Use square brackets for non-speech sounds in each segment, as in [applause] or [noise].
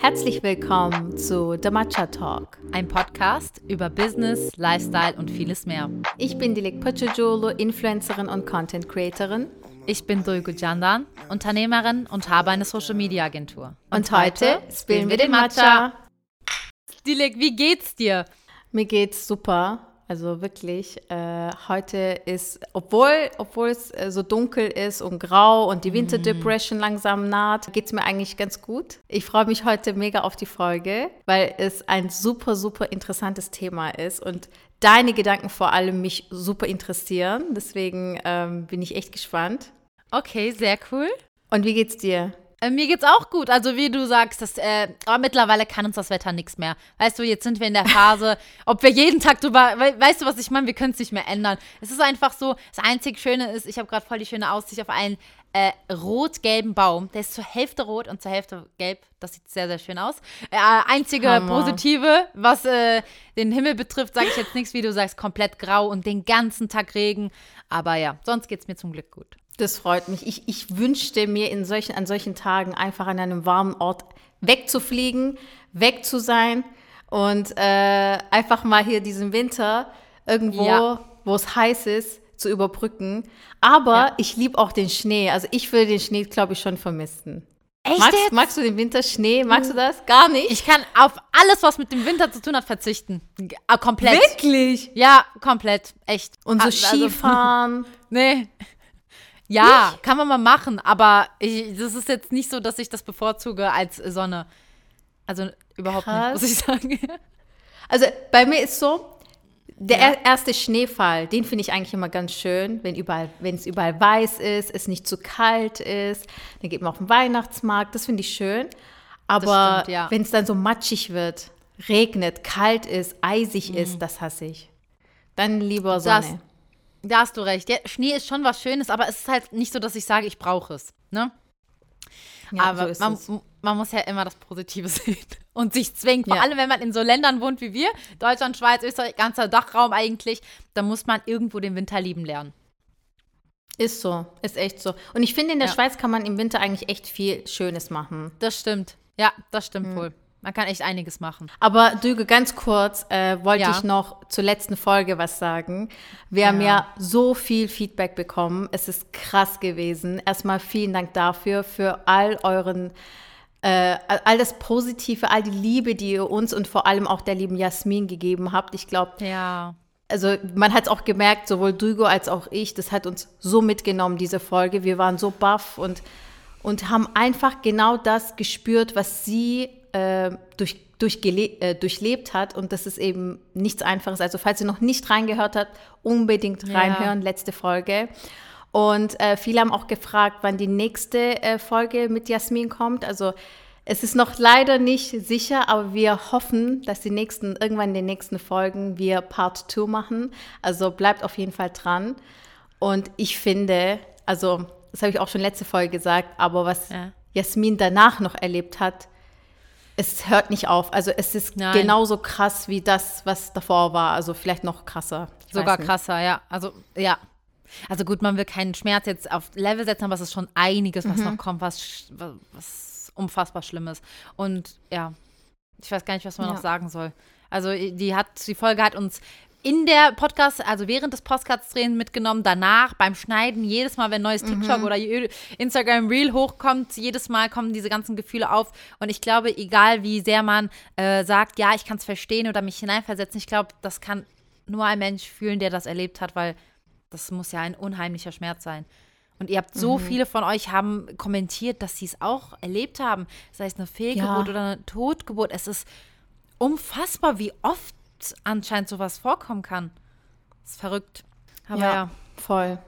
Herzlich willkommen zu The Matcha Talk, ein Podcast über Business, Lifestyle und vieles mehr. Ich bin Dilek Pochojolo, Influencerin und Content Creatorin. Ich bin Dulgu Jandan, Unternehmerin und habe eine Social Media Agentur. Und, und heute spielen wir den Matcha. Dilek, wie geht's dir? Mir geht's super. Also wirklich, äh, heute ist, obwohl, obwohl es äh, so dunkel ist und grau und die Winterdepression mm. langsam naht, geht es mir eigentlich ganz gut. Ich freue mich heute mega auf die Folge, weil es ein super, super interessantes Thema ist und deine Gedanken vor allem mich super interessieren. Deswegen ähm, bin ich echt gespannt. Okay, sehr cool. Und wie geht's dir? Äh, mir geht's auch gut. Also wie du sagst, das, äh, aber mittlerweile kann uns das Wetter nichts mehr. Weißt du, jetzt sind wir in der Phase, [laughs] ob wir jeden Tag drüber, we weißt du, was ich meine? Wir können es nicht mehr ändern. Es ist einfach so, das einzig Schöne ist, ich habe gerade voll die schöne Aussicht auf einen äh, rot-gelben Baum. Der ist zur Hälfte rot und zur Hälfte gelb. Das sieht sehr, sehr schön aus. Äh, einzige Hammer. Positive, was äh, den Himmel betrifft, sage ich jetzt nichts, wie du sagst, komplett grau und den ganzen Tag Regen. Aber ja, sonst geht es mir zum Glück gut. Das freut mich. Ich, ich wünschte mir in solchen, an solchen Tagen einfach an einem warmen Ort wegzufliegen, weg zu sein und äh, einfach mal hier diesen Winter irgendwo, ja. wo es heiß ist, zu überbrücken. Aber ja. ich liebe auch den Schnee. Also ich würde den Schnee, glaube ich, schon vermissen. Echt magst, magst du den Winter Schnee? Magst du das? Gar nicht? Ich kann auf alles, was mit dem Winter zu tun hat, verzichten. Äh, komplett. Wirklich? Ja, komplett. Echt. Und so also, [laughs] Skifahren? nee. Ja, nicht? kann man mal machen, aber ich, das ist jetzt nicht so, dass ich das bevorzuge als Sonne. Also überhaupt Krass. nicht, muss ich sagen. [laughs] Also bei mir ist so, der ja. erste Schneefall, den finde ich eigentlich immer ganz schön, wenn überall, wenn es überall weiß ist, es nicht zu kalt ist, dann geht man auf den Weihnachtsmarkt, das finde ich schön. Aber ja. wenn es dann so matschig wird, regnet, kalt ist, eisig mhm. ist, das hasse ich. Dann lieber Sonne. Das, da hast du recht. Ja, Schnee ist schon was Schönes, aber es ist halt nicht so, dass ich sage, ich brauche es. Ne? Ja, aber so man, man, muss ja immer das Positive [laughs] sehen und sich zwingen. Vor ja. allem, wenn man in so Ländern wohnt wie wir, Deutschland, Schweiz, Österreich, ganzer Dachraum eigentlich, dann muss man irgendwo den Winter lieben lernen. Ist so, ist echt so. Und ich finde, in der ja. Schweiz kann man im Winter eigentlich echt viel Schönes machen. Das stimmt. Ja, das stimmt mhm. wohl. Man kann echt einiges machen. Aber Düge, ganz kurz äh, wollte ja. ich noch zur letzten Folge was sagen. Wir ja. haben ja so viel Feedback bekommen. Es ist krass gewesen. Erstmal vielen Dank dafür, für all euren, äh, all das Positive, all die Liebe, die ihr uns und vor allem auch der lieben Jasmin gegeben habt. Ich glaube, ja. Also man hat es auch gemerkt, sowohl Dugo als auch ich, das hat uns so mitgenommen, diese Folge. Wir waren so baff und, und haben einfach genau das gespürt, was sie äh, durch, durch äh, durchlebt hat und das ist eben nichts Einfaches. Also falls ihr noch nicht reingehört habt, unbedingt reinhören, ja. letzte Folge. Und äh, viele haben auch gefragt, wann die nächste äh, Folge mit Jasmin kommt. Also es ist noch leider nicht sicher, aber wir hoffen, dass die nächsten, irgendwann in den nächsten Folgen wir Part 2 machen. Also bleibt auf jeden Fall dran. Und ich finde, also das habe ich auch schon letzte Folge gesagt, aber was ja. Jasmin danach noch erlebt hat, es hört nicht auf. Also es ist Nein. genauso krass wie das, was davor war. Also vielleicht noch krasser. Ich Sogar krasser, ja. Also ja. Also gut, man will keinen Schmerz jetzt auf Level setzen, aber es ist schon einiges, was mhm. noch kommt, was, was unfassbar Schlimmes. Und ja, ich weiß gar nicht, was man ja. noch sagen soll. Also die hat, die Folge hat uns in der Podcast, also während des Podcasts-Drehen mitgenommen, danach beim Schneiden, jedes Mal, wenn neues TikTok mhm. oder Instagram Reel hochkommt, jedes Mal kommen diese ganzen Gefühle auf. Und ich glaube, egal wie sehr man äh, sagt, ja, ich kann es verstehen oder mich hineinversetzen, ich glaube, das kann nur ein Mensch fühlen, der das erlebt hat, weil das muss ja ein unheimlicher Schmerz sein. Und ihr habt so mhm. viele von euch haben kommentiert, dass sie es auch erlebt haben. Sei es eine Fehlgeburt ja. oder eine Totgeburt. Es ist unfassbar, wie oft anscheinend sowas vorkommen kann. Das ist verrückt. Aber ja, ja. voll.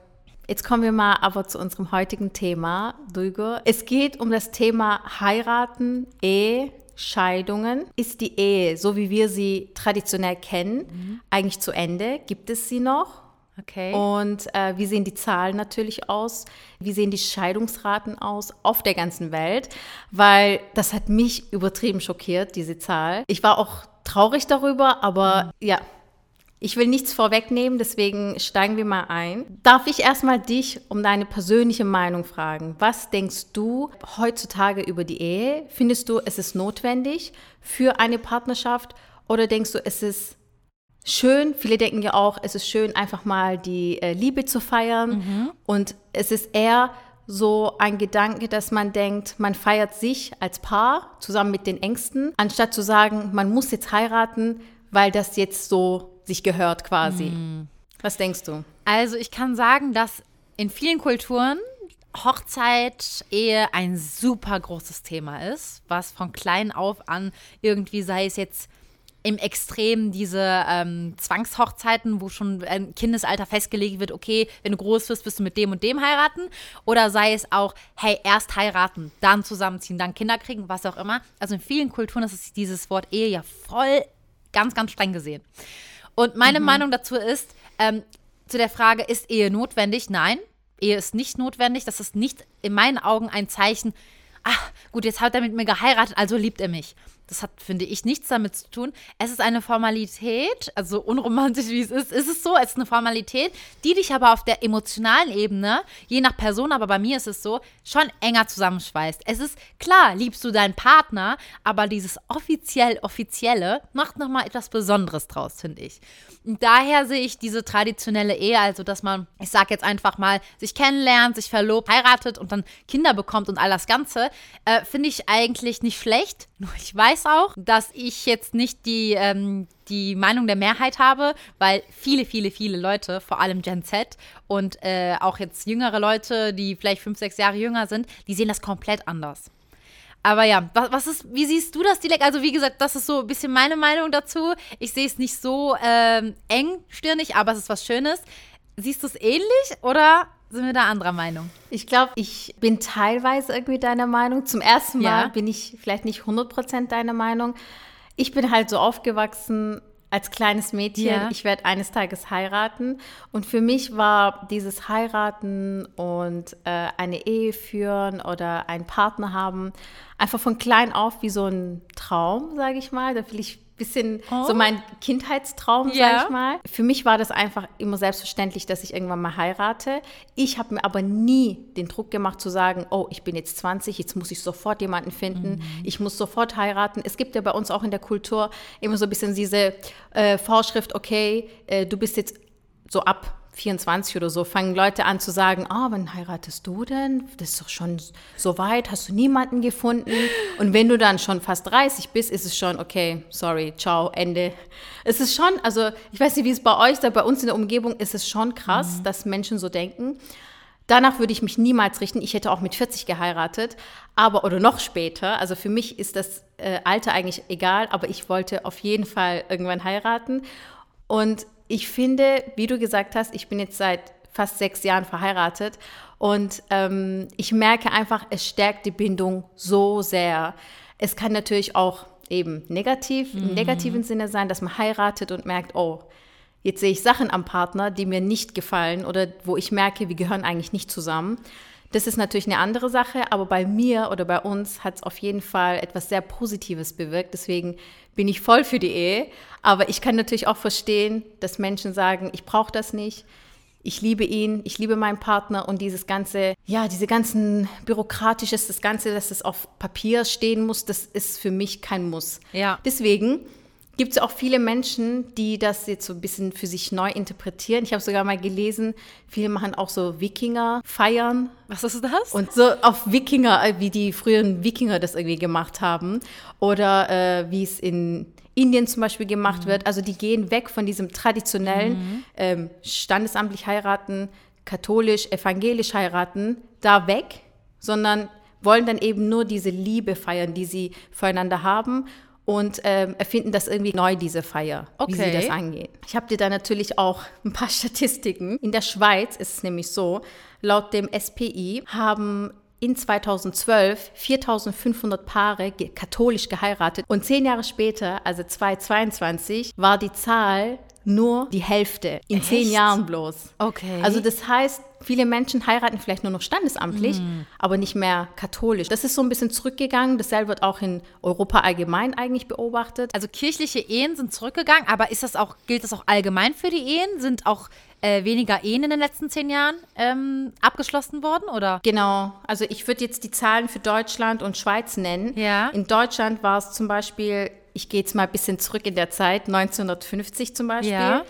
Jetzt kommen wir mal aber zu unserem heutigen Thema, Dulgo. Es geht um das Thema Heiraten, Ehe, Scheidungen. Ist die Ehe, so wie wir sie traditionell kennen, mhm. eigentlich zu Ende? Gibt es sie noch? Okay. Und äh, wie sehen die Zahlen natürlich aus? Wie sehen die Scheidungsraten aus auf der ganzen Welt? Weil das hat mich übertrieben schockiert, diese Zahl. Ich war auch traurig darüber, aber mhm. ja. Ich will nichts vorwegnehmen, deswegen steigen wir mal ein. Darf ich erstmal dich um deine persönliche Meinung fragen? Was denkst du heutzutage über die Ehe? Findest du, es ist notwendig für eine Partnerschaft oder denkst du, es ist schön? Viele denken ja auch, es ist schön, einfach mal die äh, Liebe zu feiern mhm. und es ist eher so ein Gedanke, dass man denkt, man feiert sich als Paar zusammen mit den Ängsten, anstatt zu sagen, man muss jetzt heiraten, weil das jetzt so sich gehört quasi. Mm. Was denkst du? Also ich kann sagen, dass in vielen Kulturen Hochzeit, Ehe ein super großes Thema ist, was von klein auf an irgendwie sei es jetzt im Extrem diese ähm, Zwangshochzeiten, wo schon ein Kindesalter festgelegt wird, okay, wenn du groß wirst, wirst du mit dem und dem heiraten. Oder sei es auch, hey, erst heiraten, dann zusammenziehen, dann Kinder kriegen, was auch immer. Also in vielen Kulturen ist dieses Wort Ehe ja voll ganz, ganz streng gesehen. Und meine mhm. Meinung dazu ist, ähm, zu der Frage, ist Ehe notwendig? Nein, Ehe ist nicht notwendig. Das ist nicht in meinen Augen ein Zeichen, ach, gut, jetzt hat er mit mir geheiratet, also liebt er mich. Das hat, finde ich, nichts damit zu tun. Es ist eine Formalität, also unromantisch wie es ist, ist es so, es ist eine Formalität, die dich aber auf der emotionalen Ebene, je nach Person, aber bei mir ist es so, schon enger zusammenschweißt. Es ist klar, liebst du deinen Partner, aber dieses offiziell Offizielle macht nochmal etwas Besonderes draus, finde ich. Und daher sehe ich diese traditionelle Ehe, also dass man, ich sage jetzt einfach mal, sich kennenlernt, sich verlobt, heiratet und dann Kinder bekommt und all das Ganze, äh, finde ich eigentlich nicht schlecht. Nur ich weiß auch, dass ich jetzt nicht die, ähm, die Meinung der Mehrheit habe, weil viele, viele, viele Leute, vor allem Gen Z und äh, auch jetzt jüngere Leute, die vielleicht fünf, sechs Jahre jünger sind, die sehen das komplett anders. Aber ja, was, was ist, wie siehst du das, Dilek? Also, wie gesagt, das ist so ein bisschen meine Meinung dazu. Ich sehe es nicht so ähm, engstirnig, aber es ist was Schönes. Siehst du es ähnlich oder sind wir da anderer Meinung? Ich glaube, ich bin teilweise irgendwie deiner Meinung. Zum ersten Mal ja. bin ich vielleicht nicht 100% deiner Meinung. Ich bin halt so aufgewachsen, als kleines Mädchen, ja. ich werde eines Tages heiraten. Und für mich war dieses Heiraten und äh, eine Ehe führen oder einen Partner haben einfach von klein auf wie so ein Traum, sage ich mal. Da will ich bisschen oh. so mein Kindheitstraum, ja. sag ich mal. Für mich war das einfach immer selbstverständlich, dass ich irgendwann mal heirate. Ich habe mir aber nie den Druck gemacht zu sagen, oh, ich bin jetzt 20, jetzt muss ich sofort jemanden finden, mhm. ich muss sofort heiraten. Es gibt ja bei uns auch in der Kultur immer so ein bisschen diese äh, Vorschrift, okay, äh, du bist jetzt so ab 24 oder so, fangen Leute an zu sagen, ah, oh, wann heiratest du denn? Das ist doch schon so weit, hast du niemanden gefunden? Und wenn du dann schon fast 30 bist, ist es schon, okay, sorry, ciao, Ende. Es ist schon, also ich weiß nicht, wie es bei euch ist, bei uns in der Umgebung ist es schon krass, mhm. dass Menschen so denken. Danach würde ich mich niemals richten. Ich hätte auch mit 40 geheiratet, aber oder noch später. Also für mich ist das äh, Alter eigentlich egal, aber ich wollte auf jeden Fall irgendwann heiraten. Und ich finde, wie du gesagt hast, ich bin jetzt seit fast sechs Jahren verheiratet und ähm, ich merke einfach, es stärkt die Bindung so sehr. Es kann natürlich auch eben negativ, mhm. im negativen Sinne sein, dass man heiratet und merkt, oh, jetzt sehe ich Sachen am Partner, die mir nicht gefallen oder wo ich merke, wir gehören eigentlich nicht zusammen. Das ist natürlich eine andere Sache, aber bei mir oder bei uns hat es auf jeden Fall etwas sehr Positives bewirkt. Deswegen bin ich voll für die Ehe. Aber ich kann natürlich auch verstehen, dass Menschen sagen, ich brauche das nicht. Ich liebe ihn, ich liebe meinen Partner und dieses ganze, ja, diese ganzen bürokratisches, das Ganze, dass es auf Papier stehen muss, das ist für mich kein Muss. Ja. Deswegen gibt es auch viele Menschen, die das jetzt so ein bisschen für sich neu interpretieren. Ich habe sogar mal gelesen, viele machen auch so Wikinger-Feiern. Was ist das? Und so auf Wikinger, äh, wie die früheren Wikinger das irgendwie gemacht haben. Oder äh, wie es in Indien zum Beispiel gemacht mhm. wird. Also die gehen weg von diesem traditionellen mhm. ähm, standesamtlich heiraten, katholisch, evangelisch heiraten, da weg, sondern wollen dann eben nur diese Liebe feiern, die sie füreinander haben und ähm, erfinden das irgendwie neu, diese Feier, okay. wie sie das angehen. Ich habe dir da natürlich auch [laughs] ein paar Statistiken. In der Schweiz ist es nämlich so, laut dem SPI haben in 2012 4500 Paare katholisch geheiratet und zehn Jahre später, also 2022, war die Zahl nur die Hälfte in Echt? zehn Jahren bloß. Okay. Also das heißt, viele Menschen heiraten vielleicht nur noch standesamtlich, aber nicht mehr katholisch. Das ist so ein bisschen zurückgegangen. Dasselbe wird auch in Europa allgemein eigentlich beobachtet. Also kirchliche Ehen sind zurückgegangen, aber ist das auch, gilt das auch allgemein für die Ehen? Sind auch äh, weniger Ehen in den letzten zehn Jahren ähm, abgeschlossen worden? Oder? Genau, also ich würde jetzt die Zahlen für Deutschland und Schweiz nennen. Ja. In Deutschland war es zum Beispiel, ich gehe jetzt mal ein bisschen zurück in der Zeit, 1950 zum Beispiel, Ja.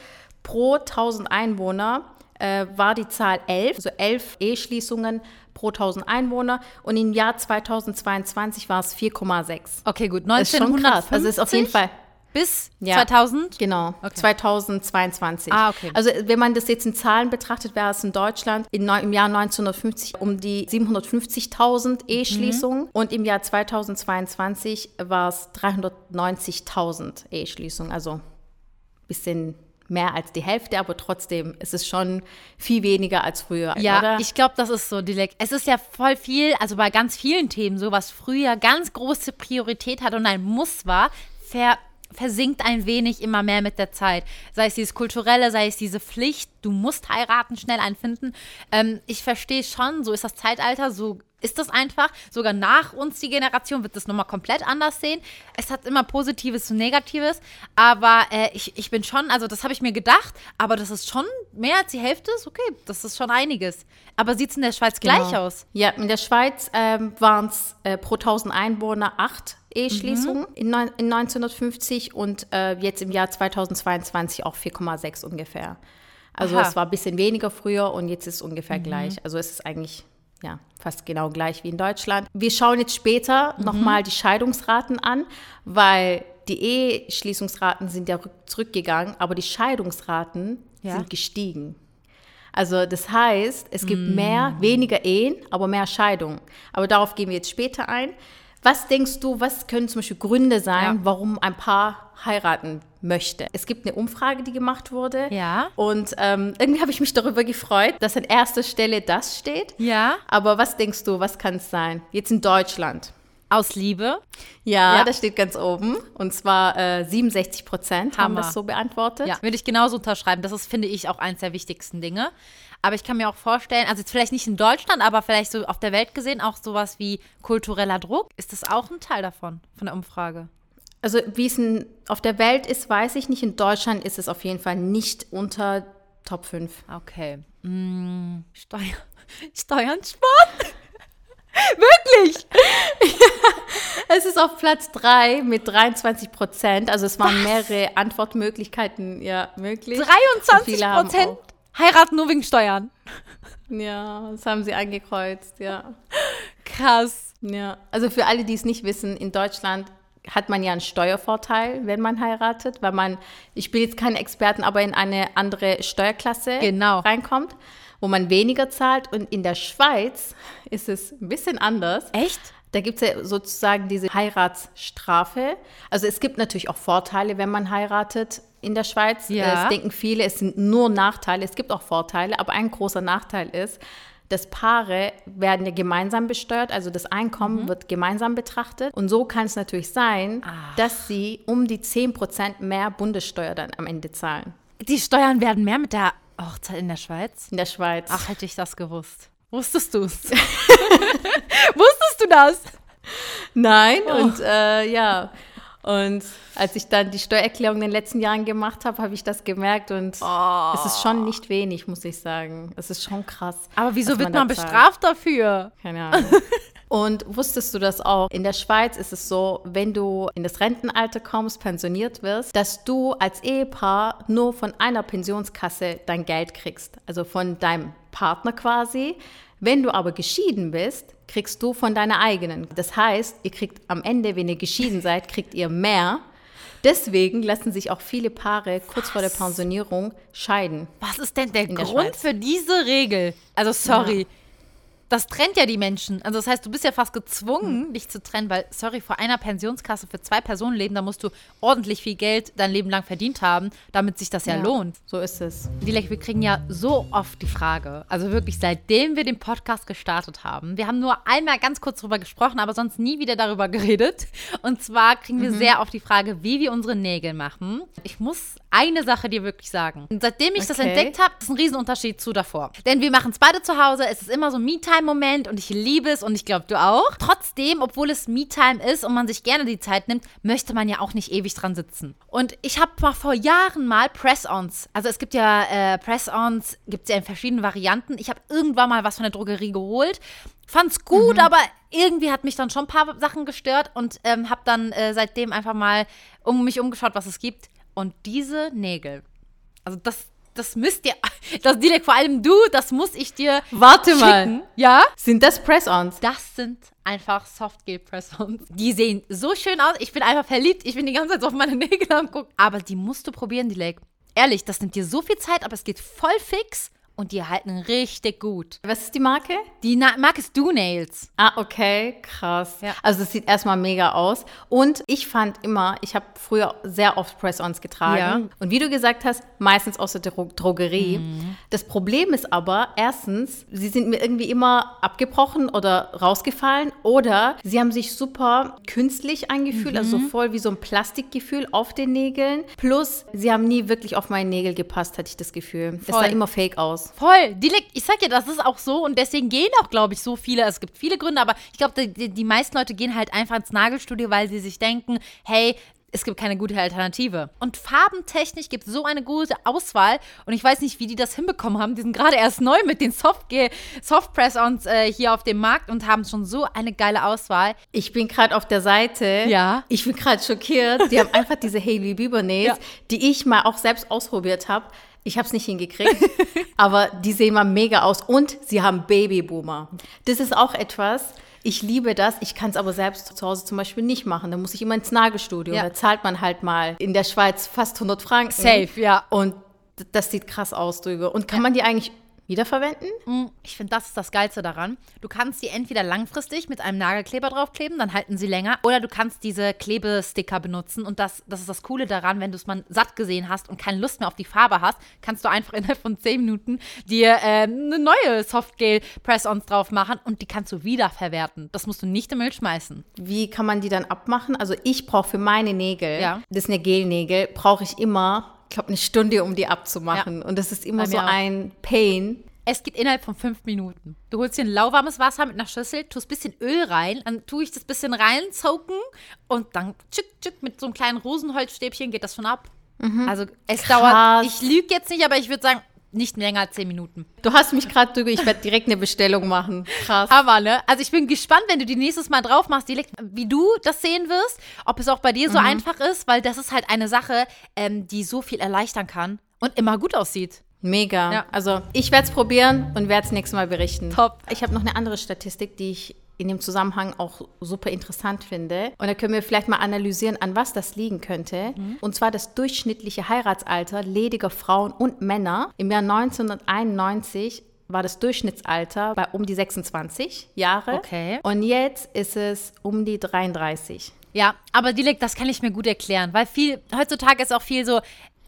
pro 1000 Einwohner äh, war die Zahl 11, also 11 Eheschließungen pro 1000 Einwohner und im Jahr 2022 war es 4,6. Okay, gut. Das ist schon krass. 1950 Also ist auf jeden Fall bis Ja. 2000? Genau, Okay. 2022. Ah, okay. Also wenn man das jetzt in Zahlen betrachtet, wäre es in Deutschland im Jahr 1950 um die 750.000 Eheschließungen und im Jahr 2022 war es 390.000 Eheschließungen. Also ein bisschen mehr als die Hälfte, aber trotzdem ist es schon viel weniger als früher, Ja, oder? ich glaube, das ist so direkt. Es ist ja voll viel, also bei ganz vielen Themen, so was früher ganz große Priorität hat und ein Muss war, ver versinkt ein wenig immer mehr mit der Zeit. Sei es dieses Kulturelle, sei es diese Pflicht, du musst heiraten, schnell einen finden. Ähm, ich verstehe schon, so ist das Zeitalter, so ist das einfach. Sogar nach uns die Generation wird das nochmal komplett anders sehen. Es hat immer Positives und Negatives, aber äh, ich, ich bin schon, also das habe ich mir gedacht, aber das ist schon mehr als die Hälfte, ist okay, das ist schon einiges. Aber sieht es in der Schweiz gleich Genau. aus? Ja, in der Schweiz ähm, waren es äh, pro 1000 Einwohner acht Eheschließungen in, neun, in 1950 und äh, jetzt im Jahr 2022 auch 4,6 ungefähr. Also Aha. es war ein bisschen weniger früher und jetzt ist es ungefähr gleich. Also es ist eigentlich ja, fast genau gleich wie in Deutschland. Wir schauen jetzt später nochmal die Scheidungsraten an, weil die Eheschließungsraten sind ja rück- zurückgegangen, aber die Scheidungsraten Ja. sind gestiegen. Also das heißt, es gibt Mm. mehr, weniger Ehen, aber mehr Scheidungen. Aber darauf gehen wir jetzt später ein. Was denkst du, was können zum Beispiel Gründe sein, Ja. warum ein Paar heiraten möchte? Es gibt eine Umfrage, die gemacht wurde. Ja. Und ähm, irgendwie habe ich mich darüber gefreut, dass an erster Stelle das steht. Ja. Aber was denkst du, was kann es sein? Jetzt in Deutschland. Aus Liebe. Ja, Ja. das steht ganz oben. Und zwar äh, 67 Prozent haben das so beantwortet. Ja, würde ich genauso unterschreiben. Das ist, finde ich, auch eins der wichtigsten Dinge. Aber ich kann mir auch vorstellen, also jetzt vielleicht nicht in Deutschland, aber vielleicht so auf der Welt gesehen, auch sowas wie kultureller Druck. Ist das auch ein Teil davon, von der Umfrage? Also wie es auf der Welt ist, weiß ich nicht. In Deutschland ist es auf jeden Fall nicht unter Top 5. Okay. Mm, Steuer, [laughs] Steuern sparen? [laughs] Wirklich? [laughs] Es ist auf Platz 3 mit 23 Prozent. Also es waren mehrere Antwortmöglichkeiten ja, möglich. Und 23 viele haben Prozent heiraten nur wegen Steuern. Ja, das haben sie angekreuzt, ja. Krass. ja. Also für alle, die es nicht wissen, in Deutschland hat man ja einen Steuervorteil, wenn man heiratet, weil man, ich bin jetzt kein Experten, aber in eine andere Steuerklasse Genau. reinkommt, wo man weniger zahlt. Und in der Schweiz ist es ein bisschen anders. Echt? Da gibt es ja sozusagen diese Heiratsstrafe. Also es gibt natürlich auch Vorteile, wenn man heiratet in der Schweiz. Ja. Es denken viele, es sind nur Nachteile. Es gibt auch Vorteile, aber ein großer Nachteil ist, dass Paare werden ja gemeinsam besteuert, also das Einkommen wird gemeinsam betrachtet. Und so kann es natürlich sein, dass sie um die 10% mehr Bundessteuer dann am Ende zahlen Die Steuern werden mehr mit der Hochzeit in der Schweiz? in der Schweiz. Ach, hätte ich das gewusst. Wusstest du es? [laughs] Wusstest du das? [laughs] Nein, Oh. und äh, ja. Und als ich dann die Steuererklärung in den letzten Jahren gemacht habe, habe ich das gemerkt und Oh. es ist schon nicht wenig, muss ich sagen. Es ist schon krass. Aber wieso was wird man bestraft dafür? Keine Ahnung. [laughs] Und wusstest du das auch? In der Schweiz ist es so, wenn du in das Rentenalter kommst, pensioniert wirst, dass du als Ehepaar nur von einer Pensionskasse dein Geld kriegst. Also von deinem Partner quasi. Wenn du aber geschieden bist, kriegst du von deiner eigenen. Das heißt, ihr kriegt am Ende, wenn ihr geschieden [laughs] seid, kriegt ihr mehr. Deswegen lassen sich auch viele Paare kurz vor der Pensionierung scheiden. Was ist denn der der Grund Schweiz. für diese Regel? Also, sorry. Das trennt ja die Menschen. Also das heißt, du bist ja fast gezwungen, Hm. dich zu trennen, weil, sorry, vor einer Pensionskasse für zwei Personen leben, da musst du ordentlich viel Geld dein Leben lang verdient haben, damit sich das ja, lohnt. So ist es. Dilek, wir kriegen ja so oft die Frage, also wirklich seitdem wir den Podcast gestartet haben, wir haben nur einmal ganz kurz drüber gesprochen, aber sonst nie wieder darüber [laughs] geredet. Und zwar kriegen wir sehr oft die Frage, wie wir unsere Nägel machen. Ich muss eine Sache dir wirklich sagen. Und seitdem ich das Okay. entdeckt habe, ist ein Riesenunterschied zu davor. Denn wir machen es beide zu Hause, es ist immer so ein Me-Time-Moment und ich liebe es und ich glaube, du auch. Trotzdem, obwohl es Me-Time ist und man sich gerne die Zeit nimmt, möchte man ja auch nicht ewig dran sitzen. Und ich habe mal vor Jahren mal Press-Ons, also es gibt ja äh, Press-Ons, gibt es ja in verschiedenen Varianten. Ich habe irgendwann mal was von der Drogerie geholt, fand's gut, aber irgendwie hat mich dann schon ein paar Sachen gestört und ähm, habe dann äh, seitdem einfach mal um mich umgeschaut, was es gibt. Und diese Nägel, also das, das müsst ihr, [laughs] das direkt vor allem du, das muss ich dir Warte mal. schicken. Ja? Sind das Press-Ons? Das sind einfach Softgel-Press-Ons. Die sehen so schön aus. Ich bin einfach verliebt. Ich bin die ganze Zeit auf meine Nägel am gucken. Aber die musst du probieren, die Leg. Ehrlich, das nimmt dir so viel Zeit, aber es geht voll fix und die halten richtig gut. Was ist die Marke? Die Na Marke ist Do Nails. Ah, okay, krass. Ja. Also es sieht erstmal mega aus. Und ich fand immer, ich habe früher sehr oft Press-Ons getragen. Ja. Und wie du gesagt hast, meistens aus der Dro Drogerie. Das Problem ist aber, erstens, sie sind mir irgendwie immer abgebrochen oder rausgefallen. Oder sie haben sich super künstlich eingefühlt, also so voll wie so ein Plastikgefühl auf den Nägeln. Plus, sie haben nie wirklich auf meine Nägel gepasst, hatte ich das Gefühl. Es sah Voll. immer fake aus. Voll. Die liegt, ich sag dir, das ist auch so und deswegen gehen auch, glaube ich, so viele. Es gibt viele Gründe, aber ich glaube, die, die, meisten Leute gehen halt einfach ins Nagelstudio, weil sie sich denken, hey, es gibt keine gute Alternative. Und farbentechnisch gibt es so eine gute Auswahl und ich weiß nicht, wie die das hinbekommen haben. Die sind gerade erst neu mit den Soft Soft-Press-Ons äh, hier auf dem Markt und haben schon so eine geile Auswahl. Ich bin gerade auf der Seite. Ja. Ich bin gerade schockiert. Die haben einfach diese Hailey Bieber Nails, Ja. die ich mal auch selbst ausprobiert habe. Ich habe es nicht hingekriegt, [laughs] aber die sehen mal mega aus und sie haben Babyboomer. Das ist auch etwas. Ich liebe das. Ich kann es aber selbst zu Hause zum Beispiel nicht machen. Da muss ich immer ins Nagelstudio. Ja. Da zahlt man halt mal in der Schweiz fast 100 Franken. Safe, ja. Und das sieht krass aus, Drüge. Und kann man die eigentlich wiederverwenden? Mm, Ich finde, das ist das Geilste daran. Du kannst die entweder langfristig mit einem Nagelkleber draufkleben, dann halten sie länger, oder du kannst diese Klebesticker benutzen. Und das, das ist das Coole daran, wenn du es mal satt gesehen hast und keine Lust mehr auf die Farbe hast, kannst du einfach [laughs] innerhalb von 10 Minuten dir äh, eine neue Softgel-Press-Ons drauf machen und die kannst du wiederverwerten. Das musst du nicht im Müll schmeißen. Wie kann man die dann abmachen? Also ich brauche für meine Nägel, Ja. das sind ja Gelnägel, brauche ich immer, glaube, eine Stunde, um die abzumachen. Und das ist immer so auch. ein Pain. Es geht innerhalb von fünf Minuten. Du holst dir ein lauwarmes Wasser mit einer Schüssel, tust ein bisschen Öl rein, dann tue ich das bisschen reinzoken und dann tschick, tschick, mit so einem kleinen Rosenholzstäbchen geht das schon ab. Also es Krass. dauert, ich lüge jetzt nicht, aber ich würde sagen, nicht länger als zehn Minuten. Du hast mich gerade drüber, ich werde direkt eine Bestellung machen. Krass. Hammer, ne? Also ich bin gespannt, wenn du die nächstes Mal drauf machst, direkt, wie du das sehen wirst, ob es auch bei dir so einfach ist, weil das ist halt eine Sache, ähm, die so viel erleichtern kann und immer gut aussieht. Mega. Ja. Also ich werde es probieren und werde es nächstes Mal berichten. Top. Ich habe noch eine andere Statistik, die ich in dem Zusammenhang auch super interessant finde. Und da können wir vielleicht mal analysieren, an was das liegen könnte. Und zwar das durchschnittliche Heiratsalter lediger Frauen und Männer. Im Jahr 1991 war das Durchschnittsalter bei um die 26 Jahre. Okay. Und jetzt ist es um die 33. Ja, aber Dilek, das kann ich mir gut erklären, weil viel, heutzutage ist auch viel so,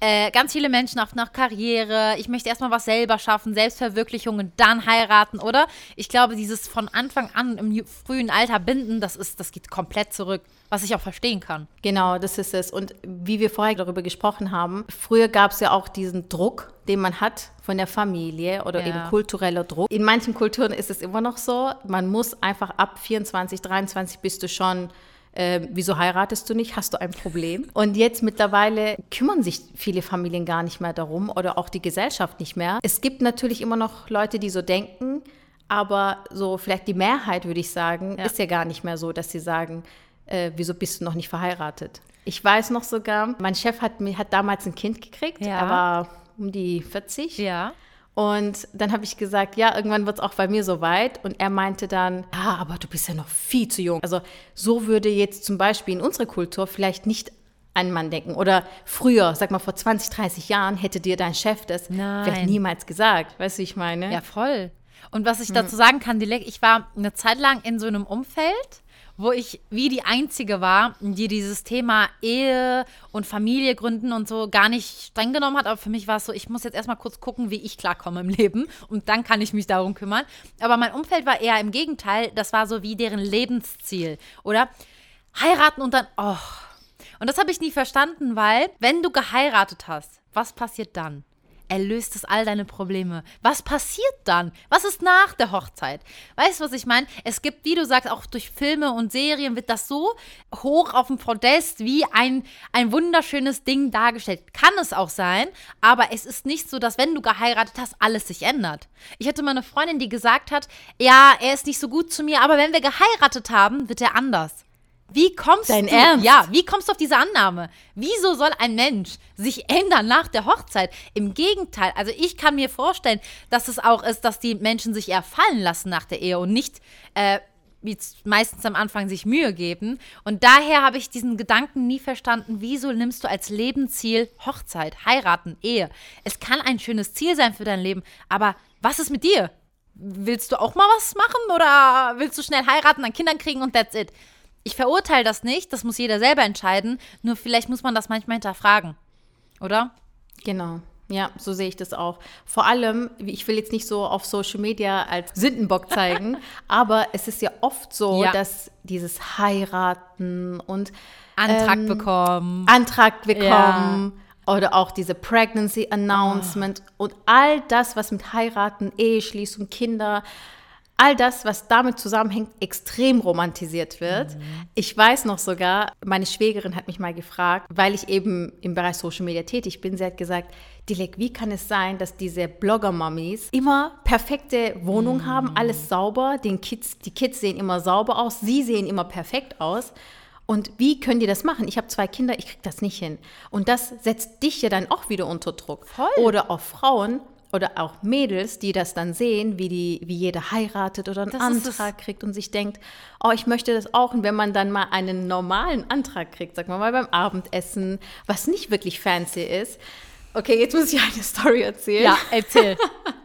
äh, ganz viele Menschen auf nach Karriere, ich möchte erstmal was selber schaffen, Selbstverwirklichung und dann heiraten, oder? Ich glaube, dieses von Anfang an im frühen Alter binden, das ist, das geht komplett zurück, was ich auch verstehen kann. Genau, das ist es. Und wie wir vorher darüber gesprochen haben, früher gab es ja auch diesen Druck, den man hat von der Familie oder Ja. eben kultureller Druck. In manchen Kulturen ist es immer noch so, man muss einfach ab 24, 23 bist du schon, äh, wieso heiratest du nicht, hast du ein Problem? Und jetzt mittlerweile kümmern sich viele Familien gar nicht mehr darum oder auch die Gesellschaft nicht mehr. Es gibt natürlich immer noch Leute, die so denken, aber so vielleicht die Mehrheit, würde ich sagen, Ja. ist ja gar nicht mehr so, dass sie sagen, äh, wieso bist du noch nicht verheiratet? Ich weiß noch sogar, mein Chef hat, hat damals ein Kind gekriegt, Ja. er war um die 40. Ja. Und dann habe ich gesagt, ja, irgendwann wird es auch bei mir soweit. Und er meinte dann, ja, aber du bist ja noch viel zu jung. Also so würde jetzt zum Beispiel in unserer Kultur vielleicht nicht ein Mann denken. Oder früher, sag mal vor 20, 30 Jahren, hätte dir dein Chef das vielleicht niemals gesagt. Weißt du, wie ich meine? Ja, voll. Und was ich dazu sagen kann, Dilek, ich war eine Zeit lang in so einem Umfeld, wo ich wie die Einzige war, die dieses Thema Ehe und Familie gründen und so gar nicht streng genommen hat. Aber für mich war es so, ich muss jetzt erstmal kurz gucken, wie ich klarkomme im Leben und dann kann ich mich darum kümmern. Aber mein Umfeld war eher im Gegenteil, das war so wie deren Lebensziel, oder? Heiraten und dann, oh. Und das habe ich nie verstanden, weil, wenn du geheiratet hast, was passiert dann? Erlöst es all deine Probleme. Was passiert dann? Was ist nach der Hochzeit? Weißt du, was ich meine? Es gibt, wie du sagst, auch durch Filme und Serien wird das so hoch auf dem Podest wie ein, ein wunderschönes Ding dargestellt. Kann es auch sein, aber es ist nicht so, dass wenn du geheiratet hast, alles sich ändert. Ich hatte mal eine Freundin, die gesagt hat, ja, er ist nicht so gut zu mir, aber wenn wir geheiratet haben, wird er anders. Wie kommst Dein du? Ernst? Ja, wie kommst du auf diese Annahme? Wieso soll ein Mensch sich ändern nach der Hochzeit? Im Gegenteil, also ich kann mir vorstellen, dass es auch ist, dass die Menschen sich eher fallen lassen nach der Ehe und nicht äh, wie meistens am Anfang sich Mühe geben. Und daher habe ich diesen Gedanken nie verstanden, wieso nimmst du als Lebensziel Hochzeit, heiraten, Ehe? Es kann ein schönes Ziel sein für dein Leben, aber was ist mit dir? Willst du auch mal was machen oder willst du schnell heiraten, dann Kinder kriegen und that's it? Ich verurteile das nicht, das muss jeder selber entscheiden, nur vielleicht muss man das manchmal hinterfragen, oder? Genau. Ja, so sehe ich das auch. Vor allem, ich will jetzt nicht so auf Social Media als Sündenbock [laughs] zeigen, aber es ist ja oft so, ja. dass dieses Heiraten und Antrag ähm, bekommen, Antrag bekommen ja. oder auch diese Pregnancy Announcement oh. und all das, was mit Heiraten, Eheschließung, Kinder, all das, was damit zusammenhängt, extrem romantisiert wird. Mhm. Ich weiß noch sogar, meine Schwägerin hat mich mal gefragt, weil ich eben im Bereich Social Media tätig bin, sie hat gesagt, Dilek, wie kann es sein, dass diese Blogger-Mummies immer perfekte Wohnung mhm. haben, alles sauber, den Kids, die Kids sehen immer sauber aus, sie sehen immer perfekt aus. Und wie können die das machen? Ich habe zwei Kinder, ich kriege das nicht hin. Und das setzt dich ja dann auch wieder unter Druck. Voll. Oder auch Frauen, oder auch Mädels, die das dann sehen, wie, die, wie jeder heiratet oder einen das Antrag kriegt und sich denkt, oh, ich möchte das auch. Und wenn man dann mal einen normalen Antrag kriegt, sagen wir mal beim Abendessen, was nicht wirklich fancy ist, Okay, jetzt muss ich eine Story erzählen. Ja, [laughs] erzähl.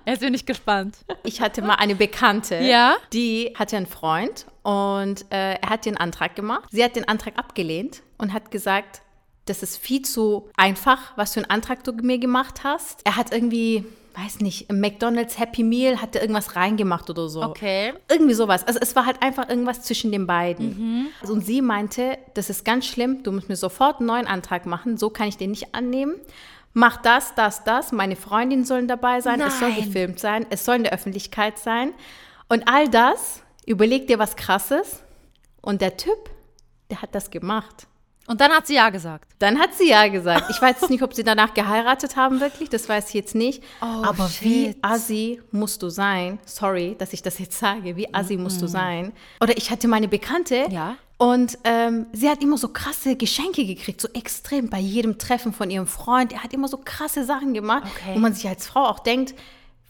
Jetzt bin ich gespannt. Ich hatte mal eine Bekannte, [laughs] ja? die hatte einen Freund und äh, er hat den Antrag gemacht. Sie hat den Antrag abgelehnt und hat gesagt, das ist viel zu einfach, was für einen Antrag du mir gemacht hast. Er hat irgendwie weiß nicht, im McDonald's Happy Meal hat er irgendwas reingemacht oder so. Okay. Irgendwie sowas. Also es war halt einfach irgendwas zwischen den beiden. Mhm. Also und sie meinte, das ist ganz schlimm, du musst mir sofort einen neuen Antrag machen, so kann ich den nicht annehmen. Mach das, das, das, meine Freundinnen sollen dabei sein, Nein. es soll gefilmt sein, es soll in der Öffentlichkeit sein. Und all das, überleg dir was krasses. Und der Typ, der hat das gemacht. Und dann hat sie ja gesagt. Dann hat sie ja gesagt. Ich weiß jetzt nicht, ob sie danach geheiratet haben wirklich, das weiß ich jetzt nicht. Oh, Aber shit. wie assi musst du sein? Sorry, dass ich das jetzt sage. Wie assi mhm. musst du sein? Oder ich hatte meine Bekannte. Ja. Und ähm, sie hat immer so krasse Geschenke gekriegt, so extrem bei jedem Treffen von ihrem Freund. Er hat immer so krasse Sachen gemacht, okay. wo man sich als Frau auch denkt,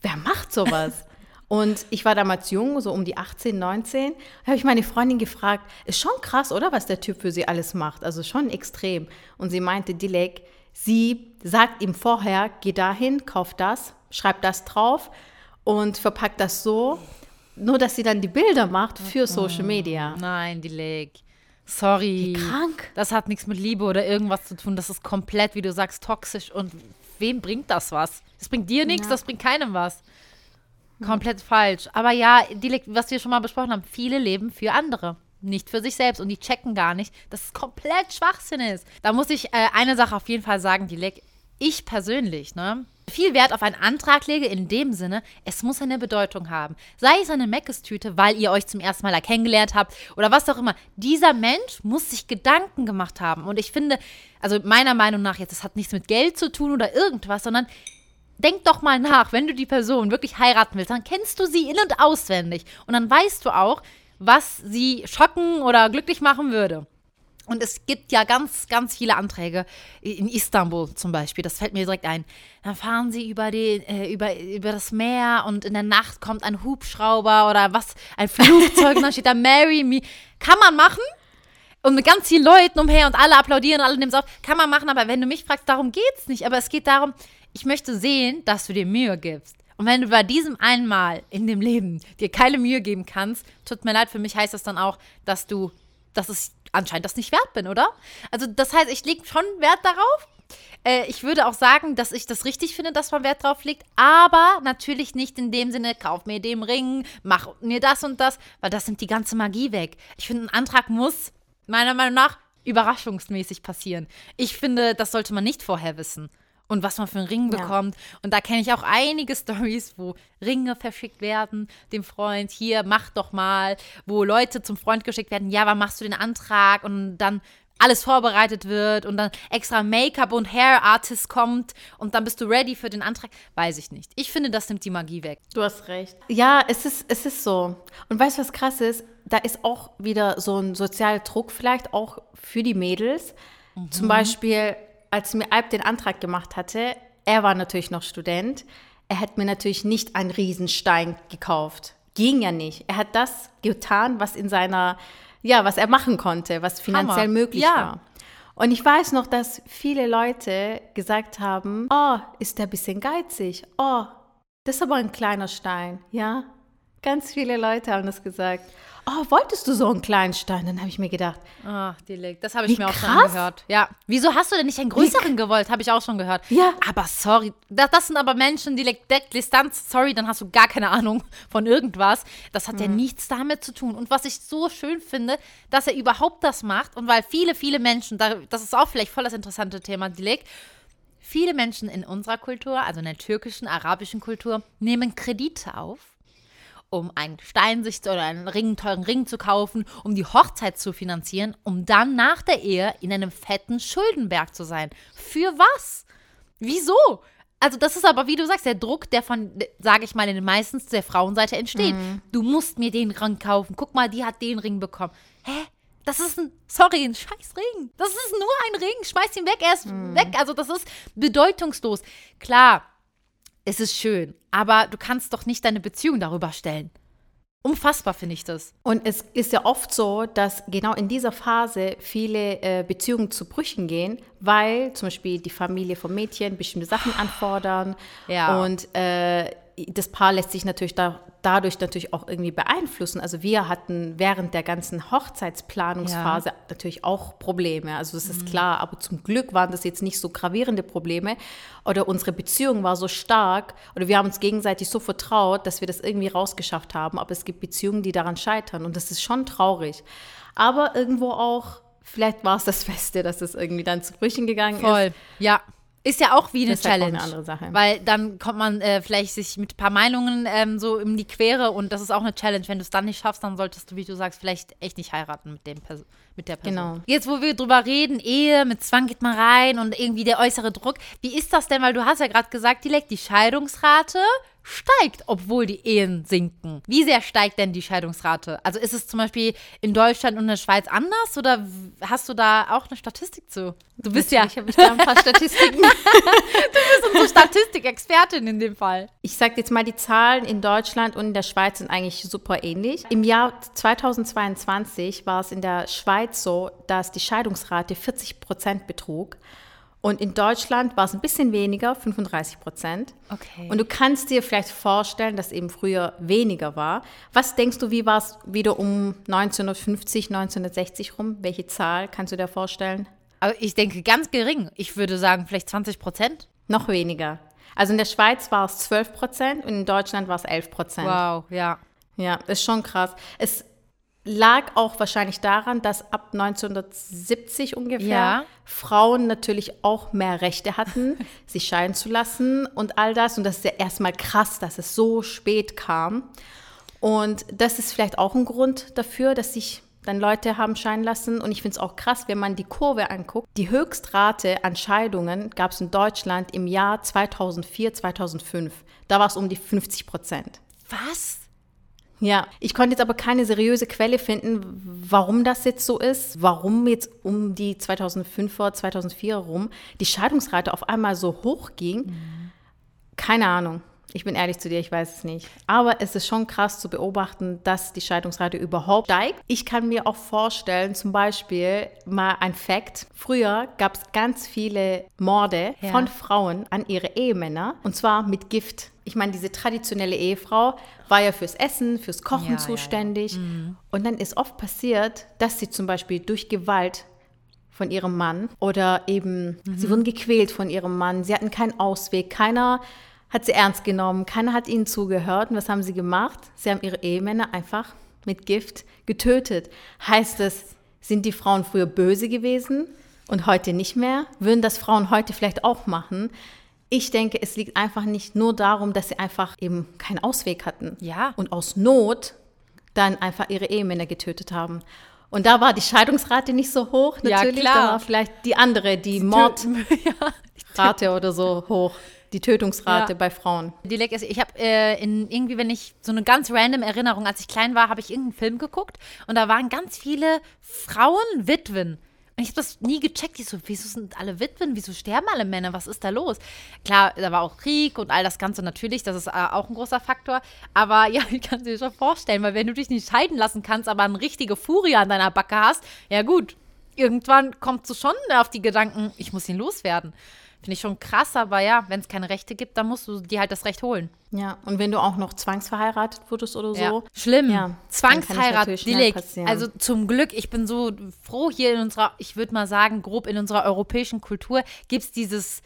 wer macht sowas? Und ich war damals jung, so um die 18, 19. Da habe ich meine Freundin gefragt, ist schon krass, oder, was der Typ für sie alles macht? Also schon extrem. Und sie meinte, Dilek, sie sagt ihm vorher, geh dahin, kauf das, schreib das drauf und verpackt das so, nur dass sie dann die Bilder macht für Social Media. Nein, Dilek. Sorry. Wie krank. Das hat nichts mit Liebe oder irgendwas zu tun. Das ist komplett, wie du sagst, toxisch. Und wem bringt das was? Das bringt dir nichts, ja. das bringt keinem was. Komplett falsch. Aber ja, die, was wir schon mal besprochen haben, viele leben für andere. Nicht für sich selbst und die checken gar nicht, dass es komplett Schwachsinn ist. Da muss ich äh, eine Sache auf jeden Fall sagen, die ich persönlich, ne, viel Wert auf einen Antrag lege, in dem Sinne, es muss eine Bedeutung haben. Sei es eine Meckes-Tüte, weil ihr euch zum ersten Mal kennengelernt habt oder was auch immer. Dieser Mensch muss sich Gedanken gemacht haben. Und ich finde, also meiner Meinung nach, jetzt, das hat nichts mit Geld zu tun oder irgendwas, sondern denk doch mal nach, wenn du die Person wirklich heiraten willst, dann kennst du sie in- und auswendig. Und dann weißt du auch, was sie schocken oder glücklich machen würde. Und es gibt ja ganz, ganz viele Anträge in Istanbul zum Beispiel. Das fällt mir direkt ein. Dann fahren sie über, den, äh, über, über das Meer und in der Nacht kommt ein Hubschrauber oder was, ein Flugzeug und [laughs] dann steht da Marry Me. Kann man machen? Und mit ganz vielen Leuten umher und alle applaudieren, alle nehmen es auf. Kann man machen, aber wenn du mich fragst, darum geht es nicht. Aber es geht darum, ich möchte sehen, dass du dir Mühe gibst. Und wenn du bei diesem einmal in dem Leben dir keine Mühe geben kannst, tut mir leid, für mich heißt das dann auch, dass du, dass es anscheinend das nicht wert bin, oder? Also das heißt, ich lege schon Wert darauf. Äh, ich würde auch sagen, dass ich das richtig finde, dass man Wert drauf legt, aber natürlich nicht in dem Sinne, kauf mir den Ring, mach mir das und das, weil das nimmt die ganze Magie weg. Ich finde, ein Antrag muss meiner Meinung nach überraschungsmäßig passieren. Ich finde, das sollte man nicht vorher wissen. Und was man für einen Ring Ja. bekommt. Und da kenne ich auch einige [laughs] Stories, wo Ringe verschickt werden, dem Freund, hier, mach doch mal, wo Leute zum Freund geschickt werden, ja, wann machst du den Antrag? Und dann alles vorbereitet wird und dann extra Make-up und Hair-Artist kommt und dann bist du ready für den Antrag. Weiß ich nicht. Ich finde, das nimmt die Magie weg. Du hast recht. Ja, es ist, es ist so. Und weißt du, was krass ist? Da ist auch wieder so ein sozialer Druck vielleicht auch für die Mädels. Zum Beispiel, als mir Alp den Antrag gemacht hatte, er war natürlich noch Student. Er hat mir natürlich nicht einen Riesenstein gekauft. Ging ja nicht. Er hat das getan, was in seiner, ja, was er machen konnte, was finanziell Hammer. möglich Ja. war. Und ich weiß noch, dass viele Leute gesagt haben, oh, ist der ein bisschen geizig? Oh, das ist aber ein kleiner Stein, ja? Ganz viele Leute haben das gesagt. Oh, wolltest du so einen kleinen Stein? Dann habe ich mir gedacht, Ach, die Leg. Das habe ich mir auch schon krass. angehört. Ja. Wieso hast du denn nicht einen größeren gewollt? Habe ich auch schon gehört. Ja. Aber sorry, das, das sind aber Menschen, die Leg- Deck- Distanz, sorry, dann hast du gar keine Ahnung von irgendwas. Das hat ja Mhm. nichts damit zu tun. Und was ich so schön finde, dass er überhaupt das macht und weil viele, viele Menschen, da, das ist auch vielleicht voll das interessante Thema, Dilek, viele Menschen in unserer Kultur, also in der türkischen, arabischen Kultur, nehmen Kredite auf um einen Stein sich oder einen Ring, teuren Ring zu kaufen, um die Hochzeit zu finanzieren, um dann nach der Ehe in einem fetten Schuldenberg zu sein. Für was? Wieso? Also das ist aber, wie du sagst, der Druck, der von, sage ich mal, in den meistens der Frauenseite entsteht. Du musst mir den Ring kaufen. Guck mal, die hat den Ring bekommen. Hä? Das ist ein, sorry, ein scheiß Ring. Das ist nur ein Ring. Schmeiß ihn weg, er ist weg. Also das ist bedeutungslos. Klar, es ist schön, aber du kannst doch nicht deine Beziehung darüber stellen. Unfassbar finde ich das. Und es ist ja oft so, dass genau in dieser Phase viele äh, Beziehungen zu Brüchen gehen, weil zum Beispiel die Familie vom Mädchen bestimmte Sachen anfordern. Ja. Und äh, das Paar lässt sich natürlich da, dadurch natürlich auch irgendwie beeinflussen. Also wir hatten während der ganzen Hochzeitsplanungsphase natürlich auch Probleme. Also das ist klar, aber zum Glück waren das jetzt nicht so gravierende Probleme. Oder unsere Beziehung war so stark oder wir haben uns gegenseitig so vertraut, dass wir das irgendwie rausgeschafft haben. Aber es gibt Beziehungen, die daran scheitern und das ist schon traurig. Aber irgendwo auch, vielleicht war es das Feste, dass es irgendwie dann zu Brüchen gegangen ist. Voll. Ja. Ist ja auch wie eine Das ist halt Challenge. eine andere Sache. Weil dann kommt man äh, vielleicht sich mit ein paar Meinungen ähm, so in die Quere und das ist auch eine Challenge. Wenn du es dann nicht schaffst, dann solltest du, wie du sagst, vielleicht echt nicht heiraten mit, dem Perso mit der Person. Genau. Jetzt, wo wir drüber reden, Ehe, mit Zwang geht man rein und irgendwie der äußere Druck. Wie ist das denn? Weil du hast ja gerade gesagt, Dilek, die Scheidungsrate steigt, obwohl die Ehen sinken. Wie sehr steigt denn die Scheidungsrate? Also ist es zum Beispiel in Deutschland und in der Schweiz anders oder hast du da auch eine Statistik zu? Du bist ja Ich habe da ein paar Statistiken. [laughs] unsere Statistikexpertin in dem Fall. Ich sage jetzt mal, die Zahlen in Deutschland und in der Schweiz sind eigentlich super ähnlich. Im Jahr 2022 war es in der Schweiz so, dass die Scheidungsrate 40 Prozent betrug. Und in Deutschland war es ein bisschen weniger, 35 Prozent. Okay. Und du kannst dir vielleicht vorstellen, dass eben früher weniger war. Was denkst du, wie war es wieder um 1950, 1960 rum? Welche Zahl kannst du dir vorstellen? Aber ich denke ganz gering. Ich würde sagen, vielleicht 20 Prozent. Noch weniger. Also in der Schweiz war es 12 Prozent und in Deutschland war es 11 Prozent. Wow, ja. Ja, ist schon krass. Es lag auch wahrscheinlich daran, dass ab 1970 ungefähr Ja. Frauen natürlich auch mehr Rechte hatten, [laughs] sich scheiden zu lassen und all das. Und das ist ja erstmal krass, dass es so spät kam. Und das ist vielleicht auch ein Grund dafür, dass sich dann Leute haben scheiden lassen. Und ich finde es auch krass, wenn man die Kurve anguckt. Die Höchstrate an Scheidungen gab es in Deutschland im Jahr 2004, 2005. Da war es um die 50 Prozent. Was? Ja, ich konnte jetzt aber keine seriöse Quelle finden, warum das jetzt so ist, warum jetzt um die 2005er, 2004er rum die Scheidungsrate auf einmal so hoch ging. Keine Ahnung. Ich bin ehrlich zu dir, ich weiß es nicht. Aber es ist schon krass zu beobachten, dass die Scheidungsrate überhaupt steigt. Ich kann mir auch vorstellen, zum Beispiel mal ein Fakt. Früher gab es ganz viele Morde Ja. von Frauen an ihre Ehemänner und zwar mit Gift. Ich meine, diese traditionelle Ehefrau war ja fürs Essen, fürs Kochen Ja, ja, ja. zuständig. Und dann ist oft passiert, dass sie zum Beispiel durch Gewalt von ihrem Mann oder eben sie wurden gequält von ihrem Mann. Sie hatten keinen Ausweg. Keiner hat sie ernst genommen. Keiner hat ihnen zugehört. Und was haben sie gemacht? Sie haben ihre Ehemänner einfach mit Gift getötet. Heißt es, sind die Frauen früher böse gewesen und heute nicht mehr? Würden das Frauen heute vielleicht auch machen? Ich denke, es liegt einfach nicht nur darum, dass sie einfach eben keinen Ausweg hatten. Ja. Und aus Not dann einfach ihre Ehemänner getötet haben. Und da war die Scheidungsrate nicht so hoch, Ja, natürlich. klar. Da war vielleicht die andere, die Mordrate [laughs] oder so hoch. Die Tötungsrate Ja. bei Frauen. Dilek ist, ich habe äh, in irgendwie, wenn ich so eine ganz random Erinnerung, als ich klein war, habe ich irgendeinen Film geguckt und da waren ganz viele Frauen Witwen. Und ich habe das nie gecheckt. Ich so, wieso sind alle Witwen? Wieso sterben alle Männer? Was ist da los? Klar, da war auch Krieg und all das Ganze natürlich. Das ist äh, auch ein großer Faktor. Aber [laughs] ja, ich kann es dir schon vorstellen, weil wenn du dich nicht scheiden lassen kannst, aber eine richtige Furie an deiner Backe hast, ja gut, irgendwann kommst du schon auf die Gedanken, ich muss ihn loswerden. Finde ich schon krass, aber ja, wenn es keine Rechte gibt, dann musst du dir halt das Recht holen. Ja, und wenn du auch noch zwangsverheiratet wurdest oder so. Schlimm. Ja, kann es Zwangsheirat, passieren. Also zum Glück, ich bin so froh hier in unserer, ich würde mal sagen, grob in unserer europäischen Kultur gibt es dieses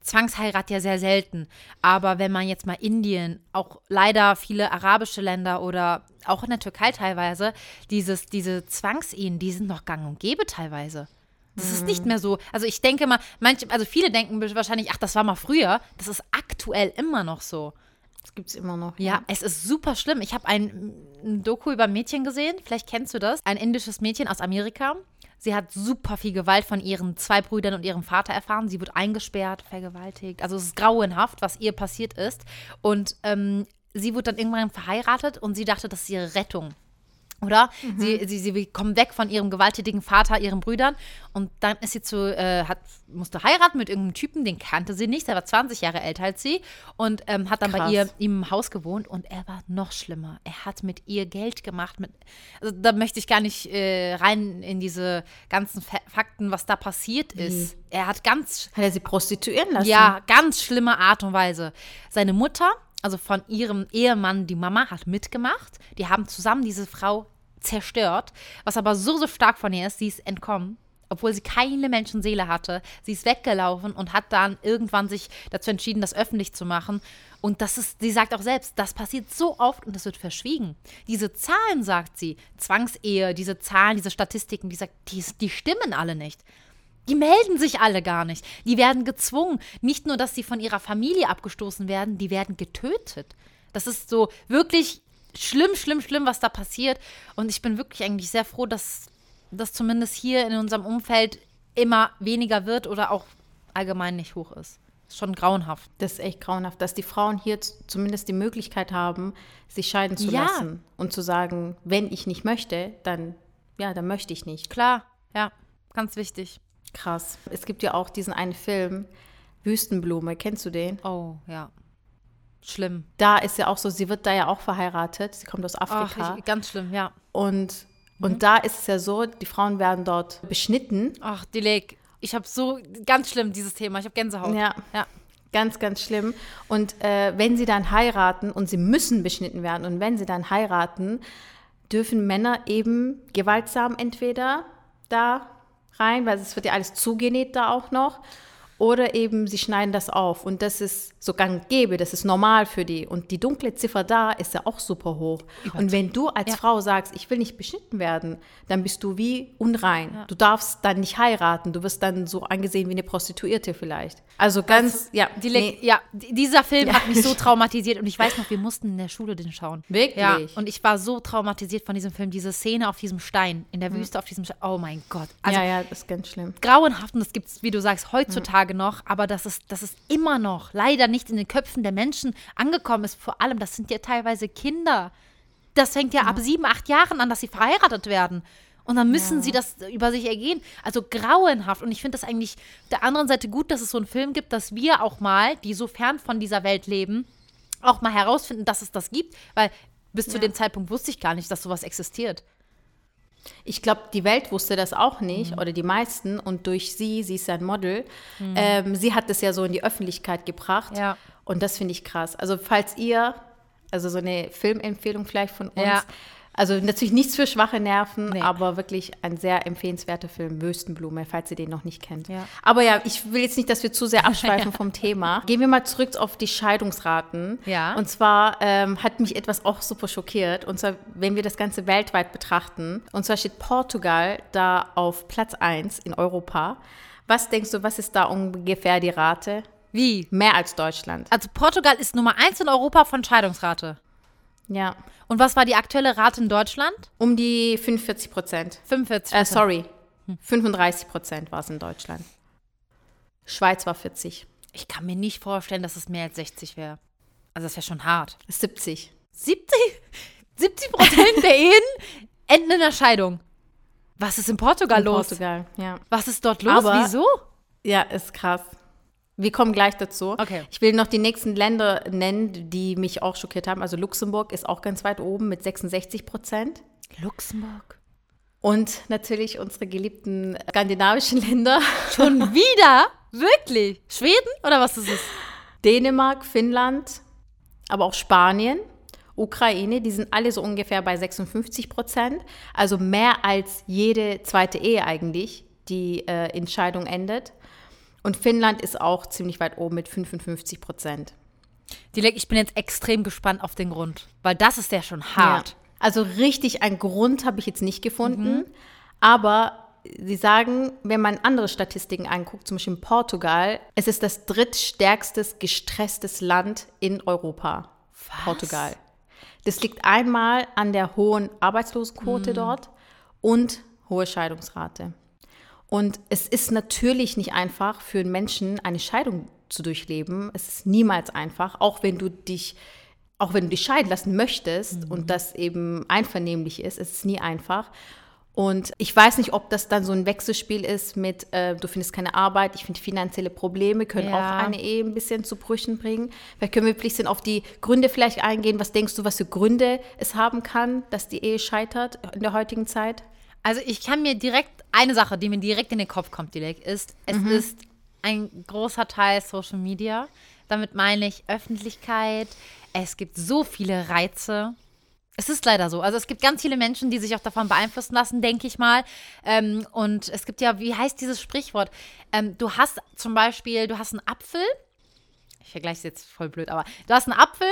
Zwangsheirat ja sehr selten. Aber wenn man jetzt mal Indien, auch leider viele arabische Länder oder auch in der Türkei teilweise, dieses, diese Zwangsehen, die sind noch gang und gäbe teilweise. Das ist Mhm. nicht mehr so. Also ich denke mal, manche, also viele denken wahrscheinlich, ach, das war mal früher. Das ist aktuell immer noch so. Das gibt es immer noch. Ja, es ist super schlimm. Ich habe ein, ein Doku über ein Mädchen gesehen, vielleicht kennst du das. Ein indisches Mädchen aus Amerika. Sie hat super viel Gewalt von ihren zwei Brüdern und ihrem Vater erfahren. Sie wird eingesperrt, vergewaltigt. Also es ist grauenhaft, was ihr passiert ist. Und ähm, sie wurde dann irgendwann verheiratet und sie dachte, das ist ihre Rettung. Oder? Sie, sie, sie kommt weg von ihrem gewalttätigen Vater, ihren Brüdern. Und dann ist sie zu, äh, hat, musste heiraten mit irgendeinem Typen, den kannte sie nicht. Der war 20 Jahre älter als sie. Und ähm, hat dann bei Krass. ihr ihm im Haus gewohnt. Und er war noch schlimmer. Er hat mit ihr Geld gemacht. Mit, also da möchte ich gar nicht äh, rein in diese ganzen Fa Fakten, was da passiert ist. Er hat ganz Hat er sie prostituieren lassen? ja, ganz schlimme Art und Weise. Seine Mutter, also von ihrem Ehemann, die Mama, hat mitgemacht. Die haben zusammen diese Frau zerstört. Was aber so, so stark von ihr ist, sie ist entkommen. Obwohl sie keine Menschenseele hatte. Sie ist weggelaufen und hat dann irgendwann sich dazu entschieden, das öffentlich zu machen. Und das ist, sie sagt auch selbst, das passiert so oft und das wird verschwiegen. Diese Zahlen, sagt sie, Zwangsehe, diese Zahlen, diese Statistiken, die sagt, die, die stimmen alle nicht. Die melden sich alle gar nicht. Die werden gezwungen. Nicht nur, dass sie von ihrer Familie abgestoßen werden, die werden getötet. Das ist so wirklich schlimm, schlimm, schlimm, was da passiert. Und ich bin wirklich eigentlich sehr froh, dass das zumindest hier in unserem Umfeld immer weniger wird oder auch allgemein nicht hoch ist. Ist schon grauenhaft. Das ist echt grauenhaft, dass die Frauen hier zumindest die Möglichkeit haben, sich scheiden zu Ja. lassen und zu sagen, wenn ich nicht möchte, dann ja, dann möchte ich nicht. Klar, ja, ganz wichtig. Krass. Es gibt ja auch diesen einen Film Wüstenblume, kennst du den? Oh, ja. Schlimm. Da ist ja auch so, sie wird da ja auch verheiratet, sie kommt aus Ach, Afrika ich, ganz schlimm, ja. und und da ist es ja so, die Frauen werden dort beschnitten. Ach, Dilek, ich habe so, ganz schlimm, dieses Thema. Ich habe Gänsehaut. Ja. Ja. Ganz, ganz schlimm. Und äh, wenn sie dann heiraten und sie müssen beschnitten werden und wenn sie dann heiraten, dürfen Männer eben gewaltsam entweder da rein, weil es wird ja alles zugenäht da auch noch, oder eben sie schneiden das auf. Und das ist so gang gäbe, das ist normal für die. Und die dunkle Ziffer da ist ja auch super hoch. Und wenn du als Ja. Frau sagst, ich will nicht beschnitten werden, dann bist du wie unrein. Du darfst dann nicht heiraten. Du wirst dann so angesehen wie eine Prostituierte vielleicht. Also ganz, ja. Die nee, Ja, die- dieser Film Ja. hat mich so [laughs] traumatisiert und ich weiß noch, wir mussten in der Schule den schauen. Wirklich? Ja, und ich war so traumatisiert von diesem Film, diese Szene auf diesem Stein, in der Hm. Wüste auf diesem Stein. Oh mein Gott. Also ja, ja, das ist ganz schlimm. grauenhaft und das gibt es, wie du sagst, heutzutage noch, aber das ist, das ist immer noch leider nicht in den Köpfen der Menschen angekommen ist. Vor allem, das sind ja teilweise Kinder. Das fängt ja ab sieben, acht Jahren an, dass sie verheiratet werden. Und dann müssen sie das über sich ergehen. Also grauenhaft. Und ich finde das eigentlich der anderen Seite gut, dass es so einen Film gibt, dass wir auch mal, die so fern von dieser Welt leben, auch mal herausfinden, dass es das gibt. Weil bis zu Ja. dem Zeitpunkt wusste ich gar nicht, dass sowas existiert. Ich glaube, die Welt wusste das auch nicht oder die meisten und durch sie, sie ist ein Model, ähm, sie hat das ja so in die Öffentlichkeit gebracht Ja. und das finde ich krass. Also falls ihr, also so eine Filmempfehlung vielleicht von uns, Ja. Also natürlich nichts für schwache Nerven, Nee. aber wirklich ein sehr empfehlenswerter Film, Wüstenblume, falls ihr den noch nicht kennt. Ja. Aber ja, ich will jetzt nicht, dass wir zu sehr abschweifen [laughs] vom Thema. Gehen wir mal zurück auf die Scheidungsraten. Ja. Und zwar ähm, hat mich etwas auch super schockiert. Und zwar, wenn wir das Ganze weltweit betrachten. Und zwar steht Portugal da auf Platz 1 in Europa. Was denkst du, was ist da ungefähr die Rate? Wie? Mehr als Deutschland. Also Portugal ist Nummer eins in Europa von Scheidungsrate. Ja. Und was war die aktuelle Rate in Deutschland? Um die 45 Prozent. 45. Äh, sorry. 35 Prozent war es in Deutschland. Schweiz war 40. Ich kann mir nicht vorstellen, dass es mehr als 60 wäre. Also das wäre schon hart. 70. 70, 70 Prozent der Ehen enden in der Scheidung. Was ist in Portugal In los? Portugal, ja. Was ist dort los? Aber- Wieso? Ja, ist krass. Wir kommen gleich dazu. Okay. Ich will noch die nächsten Länder nennen, die mich auch schockiert haben. Also Luxemburg ist auch ganz weit oben mit 66 Prozent. Luxemburg. Und natürlich unsere geliebten skandinavischen Länder. [laughs] Schon wieder? Wirklich? Schweden oder was ist es? Dänemark, Finnland, aber auch Spanien, Ukraine, die sind alle so ungefähr bei 56 Prozent. Also mehr als jede zweite Ehe eigentlich, die äh, in Scheidung endet. Und Finnland ist auch ziemlich weit oben mit 55 Prozent. Dilek, ich bin jetzt extrem gespannt auf den Grund, weil das ist ja schon hart. Ja. Also richtig einen Grund habe ich jetzt nicht gefunden. Aber sie sagen, wenn man andere Statistiken anguckt, zum Beispiel in Portugal, es ist das drittstärkstes gestresstes Land in Europa. Portugal. Das liegt einmal an der hohen Arbeitslosenquote dort und hohe Scheidungsrate. Und es ist natürlich nicht einfach für einen Menschen, eine Scheidung zu durchleben. Es ist niemals einfach, auch wenn du dich, auch wenn du dich scheiden lassen möchtest und das eben einvernehmlich ist, es ist nie einfach. Und ich weiß nicht, ob das dann so ein Wechselspiel ist mit, äh, du findest keine Arbeit, ich finde finanzielle Probleme können Ja. auch eine Ehe ein bisschen zu Brüchen bringen. Vielleicht können wir bisschen auf die Gründe vielleicht eingehen. Was denkst du, was für Gründe es haben kann, dass die Ehe scheitert in der heutigen Zeit? Also ich kann mir direkt, eine Sache, die mir direkt in den Kopf kommt, Dilek, ist, es ist ein großer Teil Social Media. Damit meine ich Öffentlichkeit. Es gibt so viele Reize. Es ist leider so. Also es gibt ganz viele Menschen, die sich auch davon beeinflussen lassen, denke ich mal. Ähm, und es gibt ja, wie heißt dieses Sprichwort? Ähm, du hast zum Beispiel, du hast einen Apfel. Ich vergleiche es jetzt voll blöd, aber du hast einen Apfel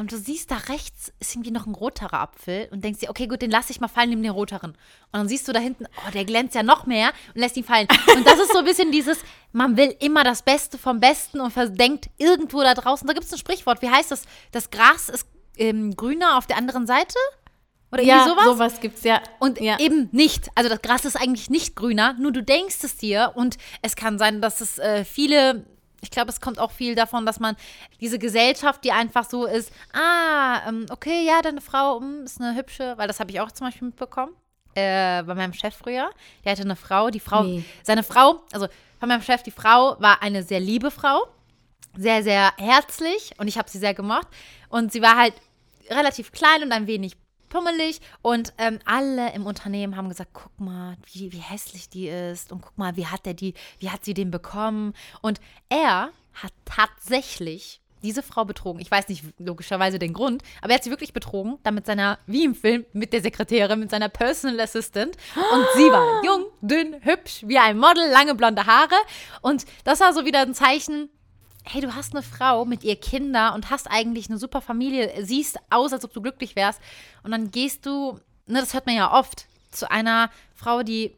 und du siehst da rechts ist irgendwie noch ein roterer Apfel und denkst dir, okay, gut, den lasse ich mal fallen, nimm den roteren. Und dann siehst du da hinten, oh, der glänzt ja noch mehr und lässt ihn fallen. Und das ist so ein bisschen dieses, man will immer das Beste vom Besten und verdenkt irgendwo da draußen. Da gibt es ein Sprichwort, wie heißt das? Das Gras ist ähm, grüner auf der anderen Seite? Oder irgendwie sowas? sowas gibt's ja. Und ja. eben nicht. Also das Gras ist eigentlich nicht grüner, nur du denkst es dir. Und es kann sein, dass es äh, viele, ich glaube, es kommt auch viel davon, dass man diese Gesellschaft, die einfach so ist, ah, ähm, okay, ja, deine Frau mm, ist eine hübsche, weil das habe ich auch zum Beispiel mitbekommen. Äh, bei meinem Chef früher. Der hatte eine Frau, die Frau, Nee. seine Frau, also bei meinem Chef, die Frau war eine sehr liebe Frau sehr, sehr herzlich und ich habe sie sehr gemocht. Und sie war halt relativ klein und ein wenig pummelig. Und ähm, alle im Unternehmen haben gesagt, guck mal, wie, wie hässlich die ist. Und guck mal, wie hat der die, wie hat sie den bekommen? Und er hat tatsächlich diese Frau betrogen. Ich weiß nicht logischerweise den Grund, aber er hat sie wirklich betrogen, dann mit seiner, wie im Film, mit der Sekretärin, mit seiner Personal Assistant. Und sie war jung, dünn, hübsch, wie ein Model, lange blonde Haare. Und das war so wieder ein Zeichen, hey, du hast eine Frau mit ihr Kinder und hast eigentlich eine super Familie, siehst aus, als ob du glücklich wärst. Und dann gehst du, ne, das hört man ja oft, zu einer Frau, die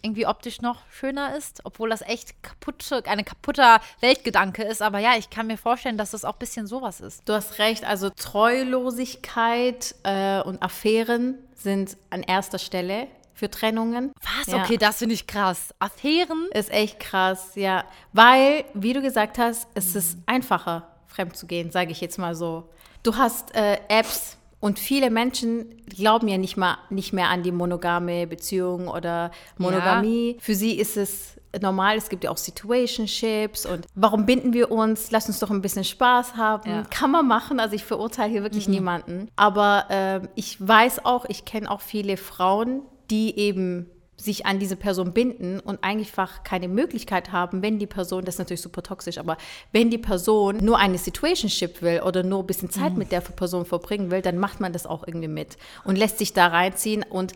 irgendwie optisch noch schöner ist, obwohl das echt kaputte, ein kaputter Weltgedanke ist. Aber ja, ich kann mir vorstellen, dass das auch ein bisschen sowas ist. Du hast recht, also Treulosigkeit äh, und Affären sind an erster Stelle für Trennungen. Was? Ja. Okay, das finde ich krass. Affären? Ist echt krass, ja. Weil, wie du gesagt hast, es ist einfacher, fremd zu gehen, sage ich jetzt mal so. Du hast äh, Apps und viele Menschen glauben ja nicht, mal, nicht mehr an die monogame Beziehung oder Monogamie. Für sie ist es normal, es gibt ja auch Situationships und warum binden wir uns? Lass uns doch ein bisschen Spaß haben. Ja. Kann man machen, also ich verurteile hier wirklich niemanden. Aber ähm, ich weiß auch, ich kenne auch viele Frauen, die eben sich an diese Person binden und einfach keine Möglichkeit haben, wenn die Person, das ist natürlich super toxisch, aber wenn die Person nur eine Situationship will oder nur ein bisschen Zeit Mhm. mit der Person verbringen will, dann macht man das auch irgendwie mit und lässt sich da reinziehen und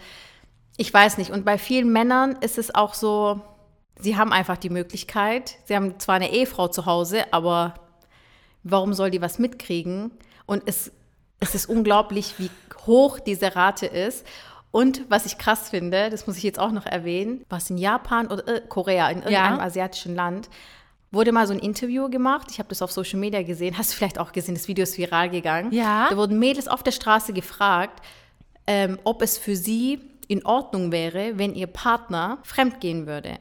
ich weiß nicht. Und bei vielen Männern ist es auch so, sie haben einfach die Möglichkeit, sie haben zwar eine Ehefrau zu Hause, aber warum soll die was mitkriegen? Und es, es ist unglaublich, wie hoch diese Rate ist. Und was ich krass finde, das muss ich jetzt auch noch erwähnen, was in Japan oder äh, Korea, in irgendeinem Ja. asiatischen Land, wurde mal so ein Interview gemacht. Ich habe das auf Social Media gesehen. Hast du vielleicht auch gesehen, das Video ist viral gegangen. Ja. Da wurden Mädels auf der Straße gefragt, ähm, ob es für sie in Ordnung wäre, wenn ihr Partner fremdgehen würde.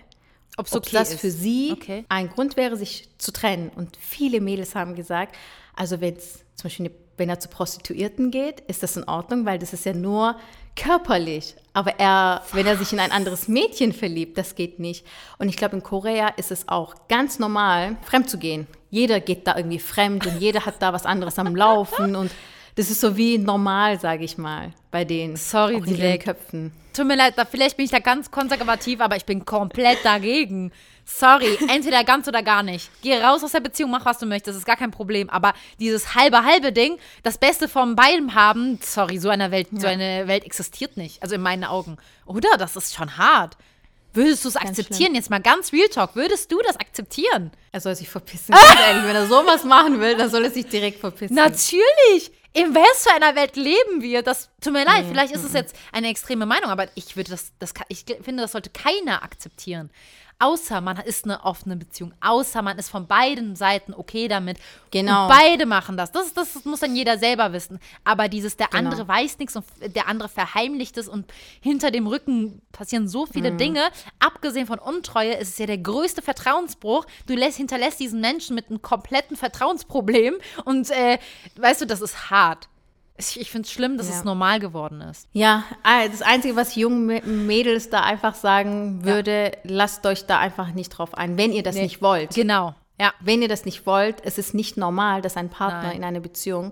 Ob okay das ist. für sie Okay. ein Grund wäre, sich zu trennen. Und viele Mädels haben gesagt, also wenn es zum Beispiel, eine- wenn er zu Prostituierten geht, ist das in Ordnung, weil das ist ja nur körperlich. Aber er, wenn er sich in ein anderes Mädchen verliebt, das geht nicht. Und ich glaube, in Korea ist es auch ganz normal, fremd zu gehen. Jeder geht da irgendwie fremd und jeder hat da was anderes am Laufen und das ist so wie normal, sage ich mal, bei denen. Sorry, auch Dilek. Köpfen. Tut mir leid, da, vielleicht bin ich da ganz konservativ, aber ich bin komplett dagegen. Sorry, entweder ganz oder gar nicht. Geh raus aus der Beziehung, mach was du möchtest, ist gar kein Problem. Aber dieses halbe halbe Ding, das Beste von beidem haben, sorry, so eine Welt, so eine Welt existiert nicht. Also in meinen Augen. Oder? Das ist schon hart. Würdest du es akzeptieren? Jetzt mal ganz Real Talk. Würdest du das akzeptieren? Er soll sich verpissen. Ganz [laughs] ehrlich, wenn er sowas machen will, dann soll er sich direkt verpissen. Natürlich! In was für einer Welt leben wir? Das tut mir leid, vielleicht ist es jetzt eine extreme Meinung, aber ich würde das, das ich finde, das sollte keiner akzeptieren. Außer man ist eine offene Beziehung, außer man ist von beiden Seiten okay damit. Genau. Und beide machen das. Das, das muss dann jeder selber wissen. Aber dieses, der Genau. andere weiß nichts und der andere verheimlicht es und hinter dem Rücken passieren so Mhm. viele Dinge. Abgesehen von Untreue ist es ja der größte Vertrauensbruch. Du lässt, hinterlässt diesen Menschen mit einem kompletten Vertrauensproblem und äh, weißt du, das ist hart. Ich, ich finde es schlimm, dass Ja. es normal geworden ist. Ja, ah, das Einzige, was jungen Mä- Mädels da einfach sagen würde, lasst euch da einfach nicht drauf ein, wenn ihr das Nee. nicht wollt. Genau. Ja. Wenn ihr das nicht wollt, es ist nicht normal, dass ein Partner Nein. in einer Beziehung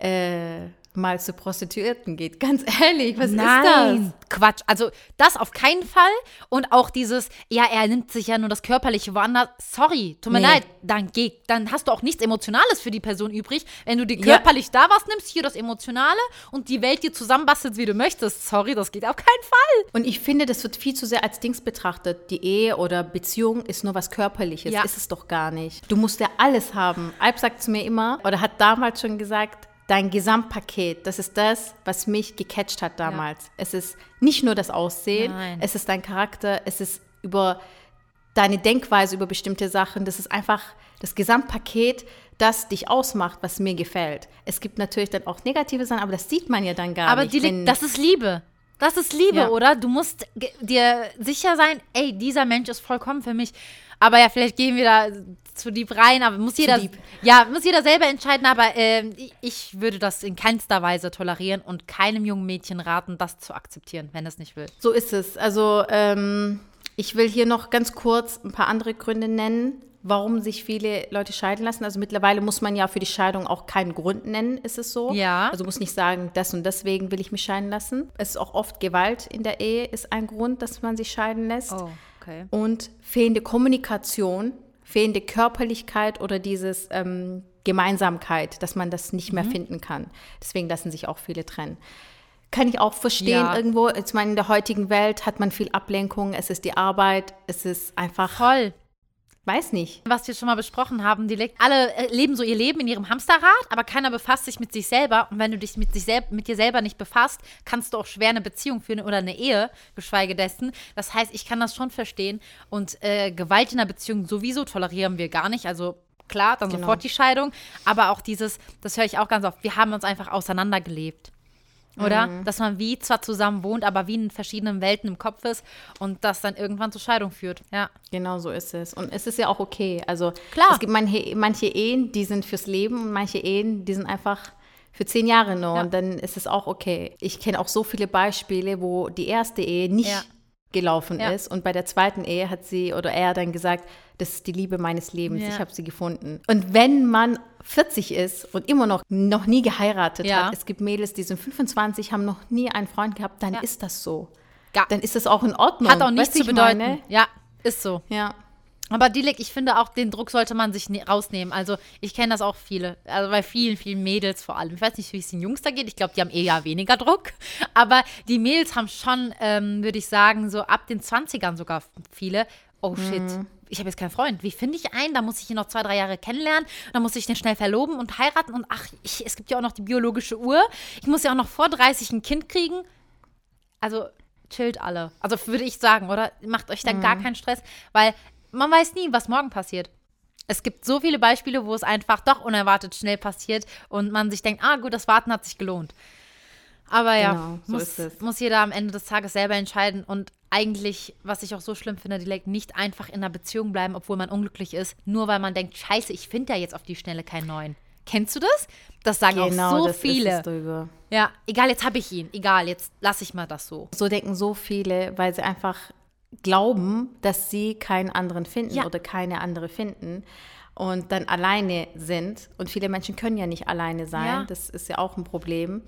äh, mal zu Prostituierten geht. [laughs] Ganz ehrlich, was Nein, ist Quatsch. Also das auf keinen Fall. Und auch dieses, ja, er nimmt sich ja nur das Körperliche woanders. Sorry, tut mir Nee. leid. Dann geh, dann hast du auch nichts Emotionales für die Person übrig. Wenn du dir Ja. körperlich da was nimmst, hier das Emotionale und die Welt dir zusammenbastelst, wie du möchtest. Sorry, das geht auf keinen Fall. das? Und ich finde, das wird viel zu sehr als Dings betrachtet. Die Ehe oder Beziehung ist nur was Körperliches. Ja. Ist es doch gar nicht. Du musst ja alles haben. Alp sagt zu mir immer, oder hat damals schon gesagt, dein Gesamtpaket, das ist das, was mich gecatcht hat damals. Es ist nicht nur das Aussehen, Nein. es ist dein Charakter, es ist über deine Denkweise über bestimmte Sachen. Das ist einfach das Gesamtpaket, das dich ausmacht, was mir gefällt. Es gibt natürlich dann auch negative Sachen, aber das sieht man ja dann gar Aber nicht. wenn- das ist Liebe. Das ist Liebe, Ja. oder? Du musst dir sicher sein, ey, dieser Mensch ist vollkommen für mich. Aber ja, vielleicht gehen wir da zu deep rein, aber muss jeder, ja, muss jeder selber entscheiden. Aber ähm, ich- würde das in keinster Weise tolerieren und keinem jungen Mädchen raten, das zu akzeptieren, wenn es nicht will. So ist es. Also ähm, ich will hier noch ganz kurz ein paar andere Gründe nennen, warum sich viele Leute scheiden lassen. Also mittlerweile muss man ja für die Scheidung auch keinen Grund nennen, ist es so. Ja. Also muss nicht sagen, das und deswegen will ich mich scheiden lassen. Es ist auch oft Gewalt in der Ehe, ist ein Grund, dass man sich scheiden lässt. Okay. Und fehlende Kommunikation, fehlende Körperlichkeit oder dieses ähm, Gemeinsamkeit, dass man das nicht mehr Mhm. finden kann. Deswegen lassen sich auch viele trennen. Kann ich auch verstehen Ja. irgendwo. Ich meine, in der heutigen Welt hat man viel Ablenkung. Es ist die Arbeit. Es ist einfach, Voll. Weiß nicht. Was wir schon mal besprochen haben, die le- alle äh, leben so ihr Leben in ihrem Hamsterrad, aber keiner befasst sich mit sich selber. Und wenn du dich mit, sich selb mit dir selber nicht befasst, kannst du auch schwer eine Beziehung führen oder eine Ehe, geschweige dessen. Das heißt, ich kann das schon verstehen. Und äh, Gewalt in einer Beziehung sowieso tolerieren wir gar nicht. Also klar, dann Genau. sofort die Scheidung. Aber auch dieses, das höre ich auch ganz oft, wir haben uns einfach auseinandergelebt. Oder? Mhm. Dass man wie zwar zusammen wohnt, aber wie in verschiedenen Welten im Kopf ist und das dann irgendwann zur Scheidung führt. Ja. Genau so ist es. Und es ist ja auch okay. Also Klar. es gibt manche, manche Ehen, die sind fürs Leben und manche Ehen, die sind einfach für zehn Jahre nur. Ja. Und dann ist es auch okay. Ich kenne auch so viele Beispiele, wo die erste Ehe nicht Ja. Gelaufen Ja. ist und bei der zweiten Ehe hat sie oder er dann gesagt, das ist die Liebe meines Lebens, Ja. ich habe sie gefunden. Und wenn man 40 ist und immer noch noch nie geheiratet Ja. hat, es gibt Mädels, die sind 25, haben noch nie einen Freund gehabt, dann ist das so. Dann ist das auch in Ordnung. Hat auch nichts zu bedeuten. Meine? Ja, ist so. Ja. Aber Dilek, ich finde auch, den Druck sollte man sich ne rausnehmen. Also ich kenne das auch viele, also bei vielen, vielen Mädels vor allem. Ich weiß nicht, wie es den Jungs da geht. Ich glaube, die haben eher weniger Druck. [laughs] Aber die Mädels haben schon, ähm, würde ich sagen, so ab den 20ern sogar viele. Oh shit, mhm. ich habe jetzt keinen Freund. Wie finde ich einen? Da muss ich ihn noch zwei, drei Jahre kennenlernen. Dann muss ich den schnell verloben und heiraten. Und ach, ich, es gibt ja auch noch die biologische Uhr. Ich muss ja auch noch vor 30 ein Kind kriegen. Also chillt alle. Also würde ich sagen, oder? Macht euch da mhm. gar keinen Stress, weil man weiß nie, was morgen passiert. Es gibt so viele Beispiele, wo es einfach doch unerwartet schnell passiert und man sich denkt, ah gut, das Warten hat sich gelohnt. Aber ja, genau, so muss, muss jeder am Ende des Tages selber entscheiden. Und eigentlich, was ich auch so schlimm finde, die nicht einfach in einer Beziehung bleiben, obwohl man unglücklich ist, nur weil man denkt, scheiße, ich finde ja jetzt auf die Schnelle keinen neuen. Kennst du das? Das sagen genau, auch so viele. Ja, egal, jetzt habe ich ihn. Egal, jetzt lasse ich mal das so. So denken so viele, weil sie einfach glauben, dass sie keinen anderen finden ja. oder keine andere finden und dann alleine sind. Und viele Menschen können ja nicht alleine sein. Ja. Das ist ja auch ein Problem,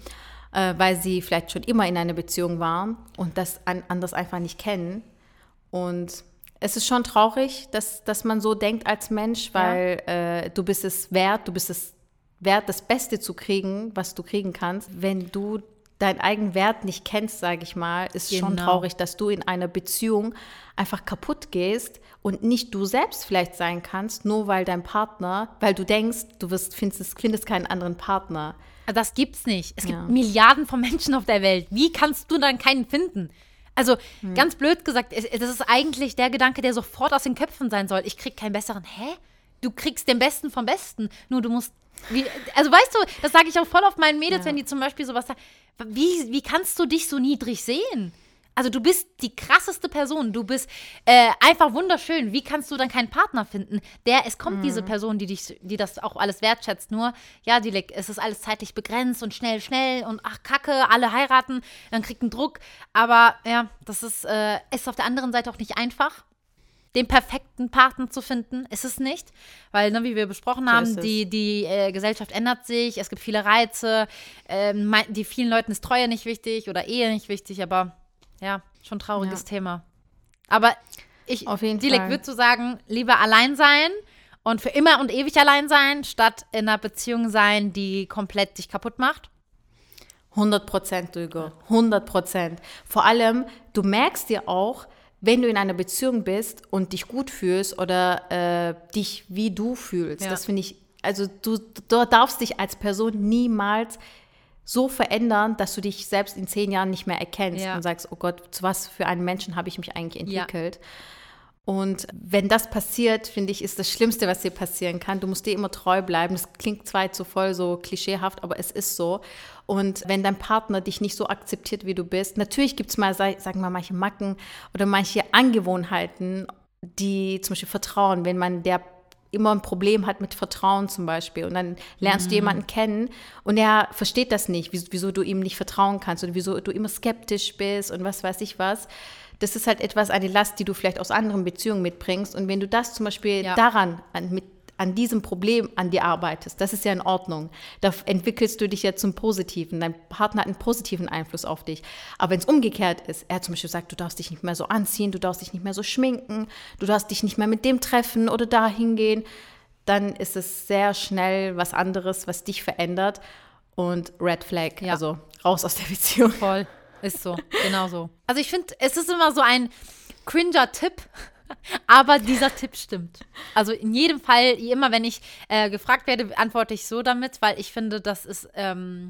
äh, weil sie vielleicht schon immer in einer Beziehung waren und das an, anders einfach nicht kennen. Und es ist schon traurig, dass, dass man so denkt als Mensch, weil ja. äh, du bist es wert, du bist es wert, das Beste zu kriegen, was du kriegen kannst. Wenn du deinen eigenen Wert nicht kennst, sage ich mal, ist genau. schon traurig, dass du in einer Beziehung einfach kaputt gehst und nicht du selbst vielleicht sein kannst, nur weil dein Partner, weil du denkst, du wirst, findest, findest keinen anderen Partner. Das gibt's nicht. Es gibt ja. Milliarden von Menschen auf der Welt. Wie kannst du dann keinen finden? Also hm. ganz blöd gesagt, das ist eigentlich der Gedanke, der sofort aus den Köpfen sein soll. Ich krieg keinen besseren. Hä? Du kriegst den Besten vom Besten. Nur du musst wie, also weißt du, das sage ich auch voll auf meinen Mädels, ja. wenn die zum Beispiel sowas sagen. Wie, wie kannst du dich so niedrig sehen? Also du bist die krasseste Person, du bist äh, einfach wunderschön. Wie kannst du dann keinen Partner finden? Der, es kommt mhm. diese Person, die dich, die das auch alles wertschätzt. Nur, ja, Dilek, es ist alles zeitlich begrenzt und schnell, schnell und ach Kacke, alle heiraten, dann kriegt einen Druck. Aber ja, das ist, äh, ist auf der anderen Seite auch nicht einfach den perfekten Partner zu finden, ist es nicht. Weil, ne, wie wir besprochen so haben, die, die äh, Gesellschaft ändert sich, es gibt viele Reize, ähm, die vielen Leuten ist Treue nicht wichtig oder Ehe nicht wichtig, aber ja, schon ein trauriges ja. Thema. Aber ich, Auf jeden Dilek, würde so sagen, lieber allein sein und für immer und ewig allein sein, statt in einer Beziehung sein, die komplett dich kaputt macht. 100 Prozent, Hugo. 100 Prozent. Vor allem, du merkst dir auch, wenn du in einer Beziehung bist und dich gut fühlst oder äh, dich wie du fühlst, ja. das finde ich, also du, du darfst dich als Person niemals so verändern, dass du dich selbst in zehn Jahren nicht mehr erkennst ja. und sagst, oh Gott, zu was für einen Menschen habe ich mich eigentlich entwickelt. Ja. Und wenn das passiert, finde ich, ist das Schlimmste, was dir passieren kann. Du musst dir immer treu bleiben. Das klingt zwar so voll so klischeehaft, aber es ist so. Und wenn dein Partner dich nicht so akzeptiert, wie du bist, natürlich gibt es mal, sagen wir mal, manche Macken oder manche Angewohnheiten, die zum Beispiel Vertrauen, wenn man der immer ein Problem hat mit Vertrauen zum Beispiel und dann lernst mhm. du jemanden kennen und er versteht das nicht, wieso, wieso du ihm nicht vertrauen kannst oder wieso du immer skeptisch bist und was weiß ich was das ist halt etwas, eine Last, die du vielleicht aus anderen Beziehungen mitbringst. Und wenn du das zum Beispiel ja. daran, an, mit, an diesem Problem an dir arbeitest, das ist ja in Ordnung. Da entwickelst du dich ja zum Positiven. Dein Partner hat einen positiven Einfluss auf dich. Aber wenn es umgekehrt ist, er zum Beispiel sagt, du darfst dich nicht mehr so anziehen, du darfst dich nicht mehr so schminken, du darfst dich nicht mehr mit dem treffen oder dahin gehen, dann ist es sehr schnell was anderes, was dich verändert. Und Red Flag, ja. also raus aus der Beziehung. Voll. Ist so, genau so. Also ich finde, es ist immer so ein cringer Tipp, [laughs] aber dieser Tipp stimmt. Also in jedem Fall, immer wenn ich äh, gefragt werde, antworte ich so damit, weil ich finde, das ist ähm,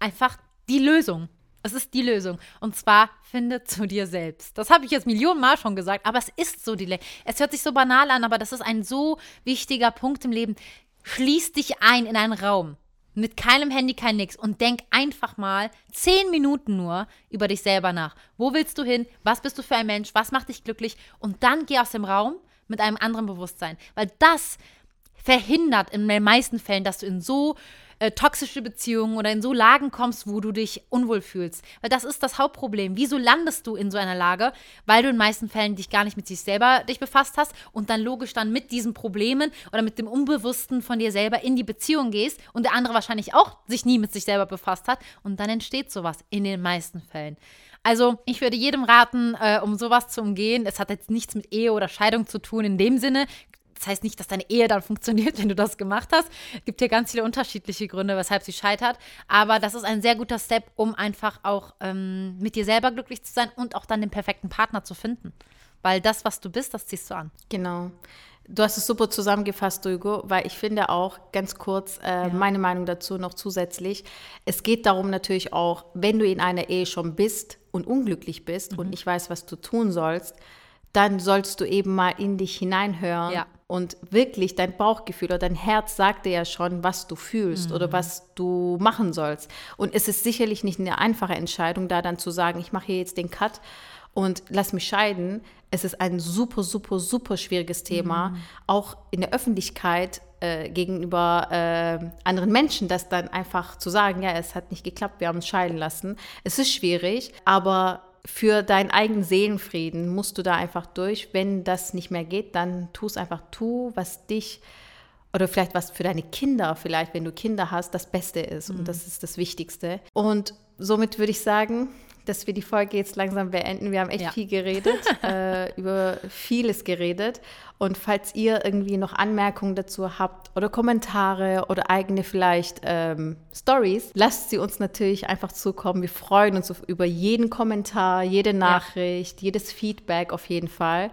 einfach die Lösung. Es ist die Lösung. Und zwar finde zu dir selbst. Das habe ich jetzt Millionen Mal schon gesagt, aber es ist so die Lösung. Es hört sich so banal an, aber das ist ein so wichtiger Punkt im Leben. Schließ dich ein in einen Raum mit keinem Handy, kein Nix und denk einfach mal zehn Minuten nur über dich selber nach. Wo willst du hin? Was bist du für ein Mensch? Was macht dich glücklich? Und dann geh aus dem Raum mit einem anderen Bewusstsein. Weil das verhindert in den meisten Fällen, dass du in so äh, toxische Beziehungen oder in so Lagen kommst, wo du dich unwohl fühlst. Weil das ist das Hauptproblem. Wieso landest du in so einer Lage? Weil du in den meisten Fällen dich gar nicht mit sich selber dich befasst hast und dann logisch dann mit diesen Problemen oder mit dem Unbewussten von dir selber in die Beziehung gehst und der andere wahrscheinlich auch sich nie mit sich selber befasst hat und dann entsteht sowas in den meisten Fällen. Also ich würde jedem raten, äh, um sowas zu umgehen. Es hat jetzt nichts mit Ehe oder Scheidung zu tun in dem Sinne. Das heißt nicht, dass deine Ehe dann funktioniert, [laughs] wenn du das gemacht hast. Es gibt hier ganz viele unterschiedliche Gründe, weshalb sie scheitert. Aber das ist ein sehr guter Step, um einfach auch ähm, mit dir selber glücklich zu sein und auch dann den perfekten Partner zu finden. Weil das, was du bist, das ziehst du an. Genau. Du hast es super zusammengefasst, Hugo, weil ich finde auch ganz kurz äh, ja. meine Meinung dazu noch zusätzlich. Es geht darum natürlich auch, wenn du in einer Ehe schon bist und unglücklich bist mhm. und nicht weißt, was du tun sollst, dann sollst du eben mal in dich hineinhören ja. Und wirklich dein Bauchgefühl oder dein Herz sagt dir ja schon, was du fühlst mhm. oder was du machen sollst. Und es ist sicherlich nicht eine einfache Entscheidung, da dann zu sagen, ich mache hier jetzt den Cut und lass mich scheiden. Es ist ein super, super, super schwieriges Thema, mhm. auch in der Öffentlichkeit äh, gegenüber äh, anderen Menschen, das dann einfach zu sagen, ja, es hat nicht geklappt, wir haben uns scheiden lassen. Es ist schwierig, aber für deinen eigenen Seelenfrieden musst du da einfach durch. Wenn das nicht mehr geht, dann tu es einfach, tu, was dich oder vielleicht was für deine Kinder, vielleicht wenn du Kinder hast, das Beste ist. Mhm. Und das ist das Wichtigste. Und somit würde ich sagen, dass wir die Folge jetzt langsam beenden. Wir haben echt ja. viel geredet, [laughs] äh, über vieles geredet. Und falls ihr irgendwie noch Anmerkungen dazu habt oder Kommentare oder eigene vielleicht ähm, Stories, lasst sie uns natürlich einfach zukommen. Wir freuen uns über jeden Kommentar, jede Nachricht, ja. jedes Feedback auf jeden Fall.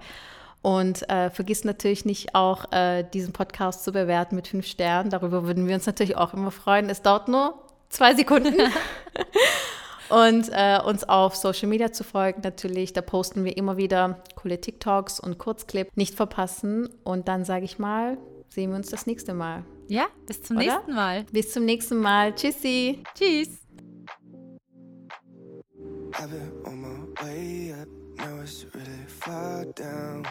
Und äh, vergiss natürlich nicht auch, äh, diesen Podcast zu bewerten mit fünf Sternen. Darüber würden wir uns natürlich auch immer freuen. Es dauert nur zwei Sekunden. [laughs] und äh, uns auf Social Media zu folgen natürlich. Da posten wir immer wieder coole TikToks und Kurzclip. Nicht verpassen. Und dann sage ich mal, sehen wir uns das nächste Mal. Ja, bis zum Oder? nächsten Mal. Bis zum nächsten Mal. Tschüssi. Tschüss. I've been on my way up, now it's really far down.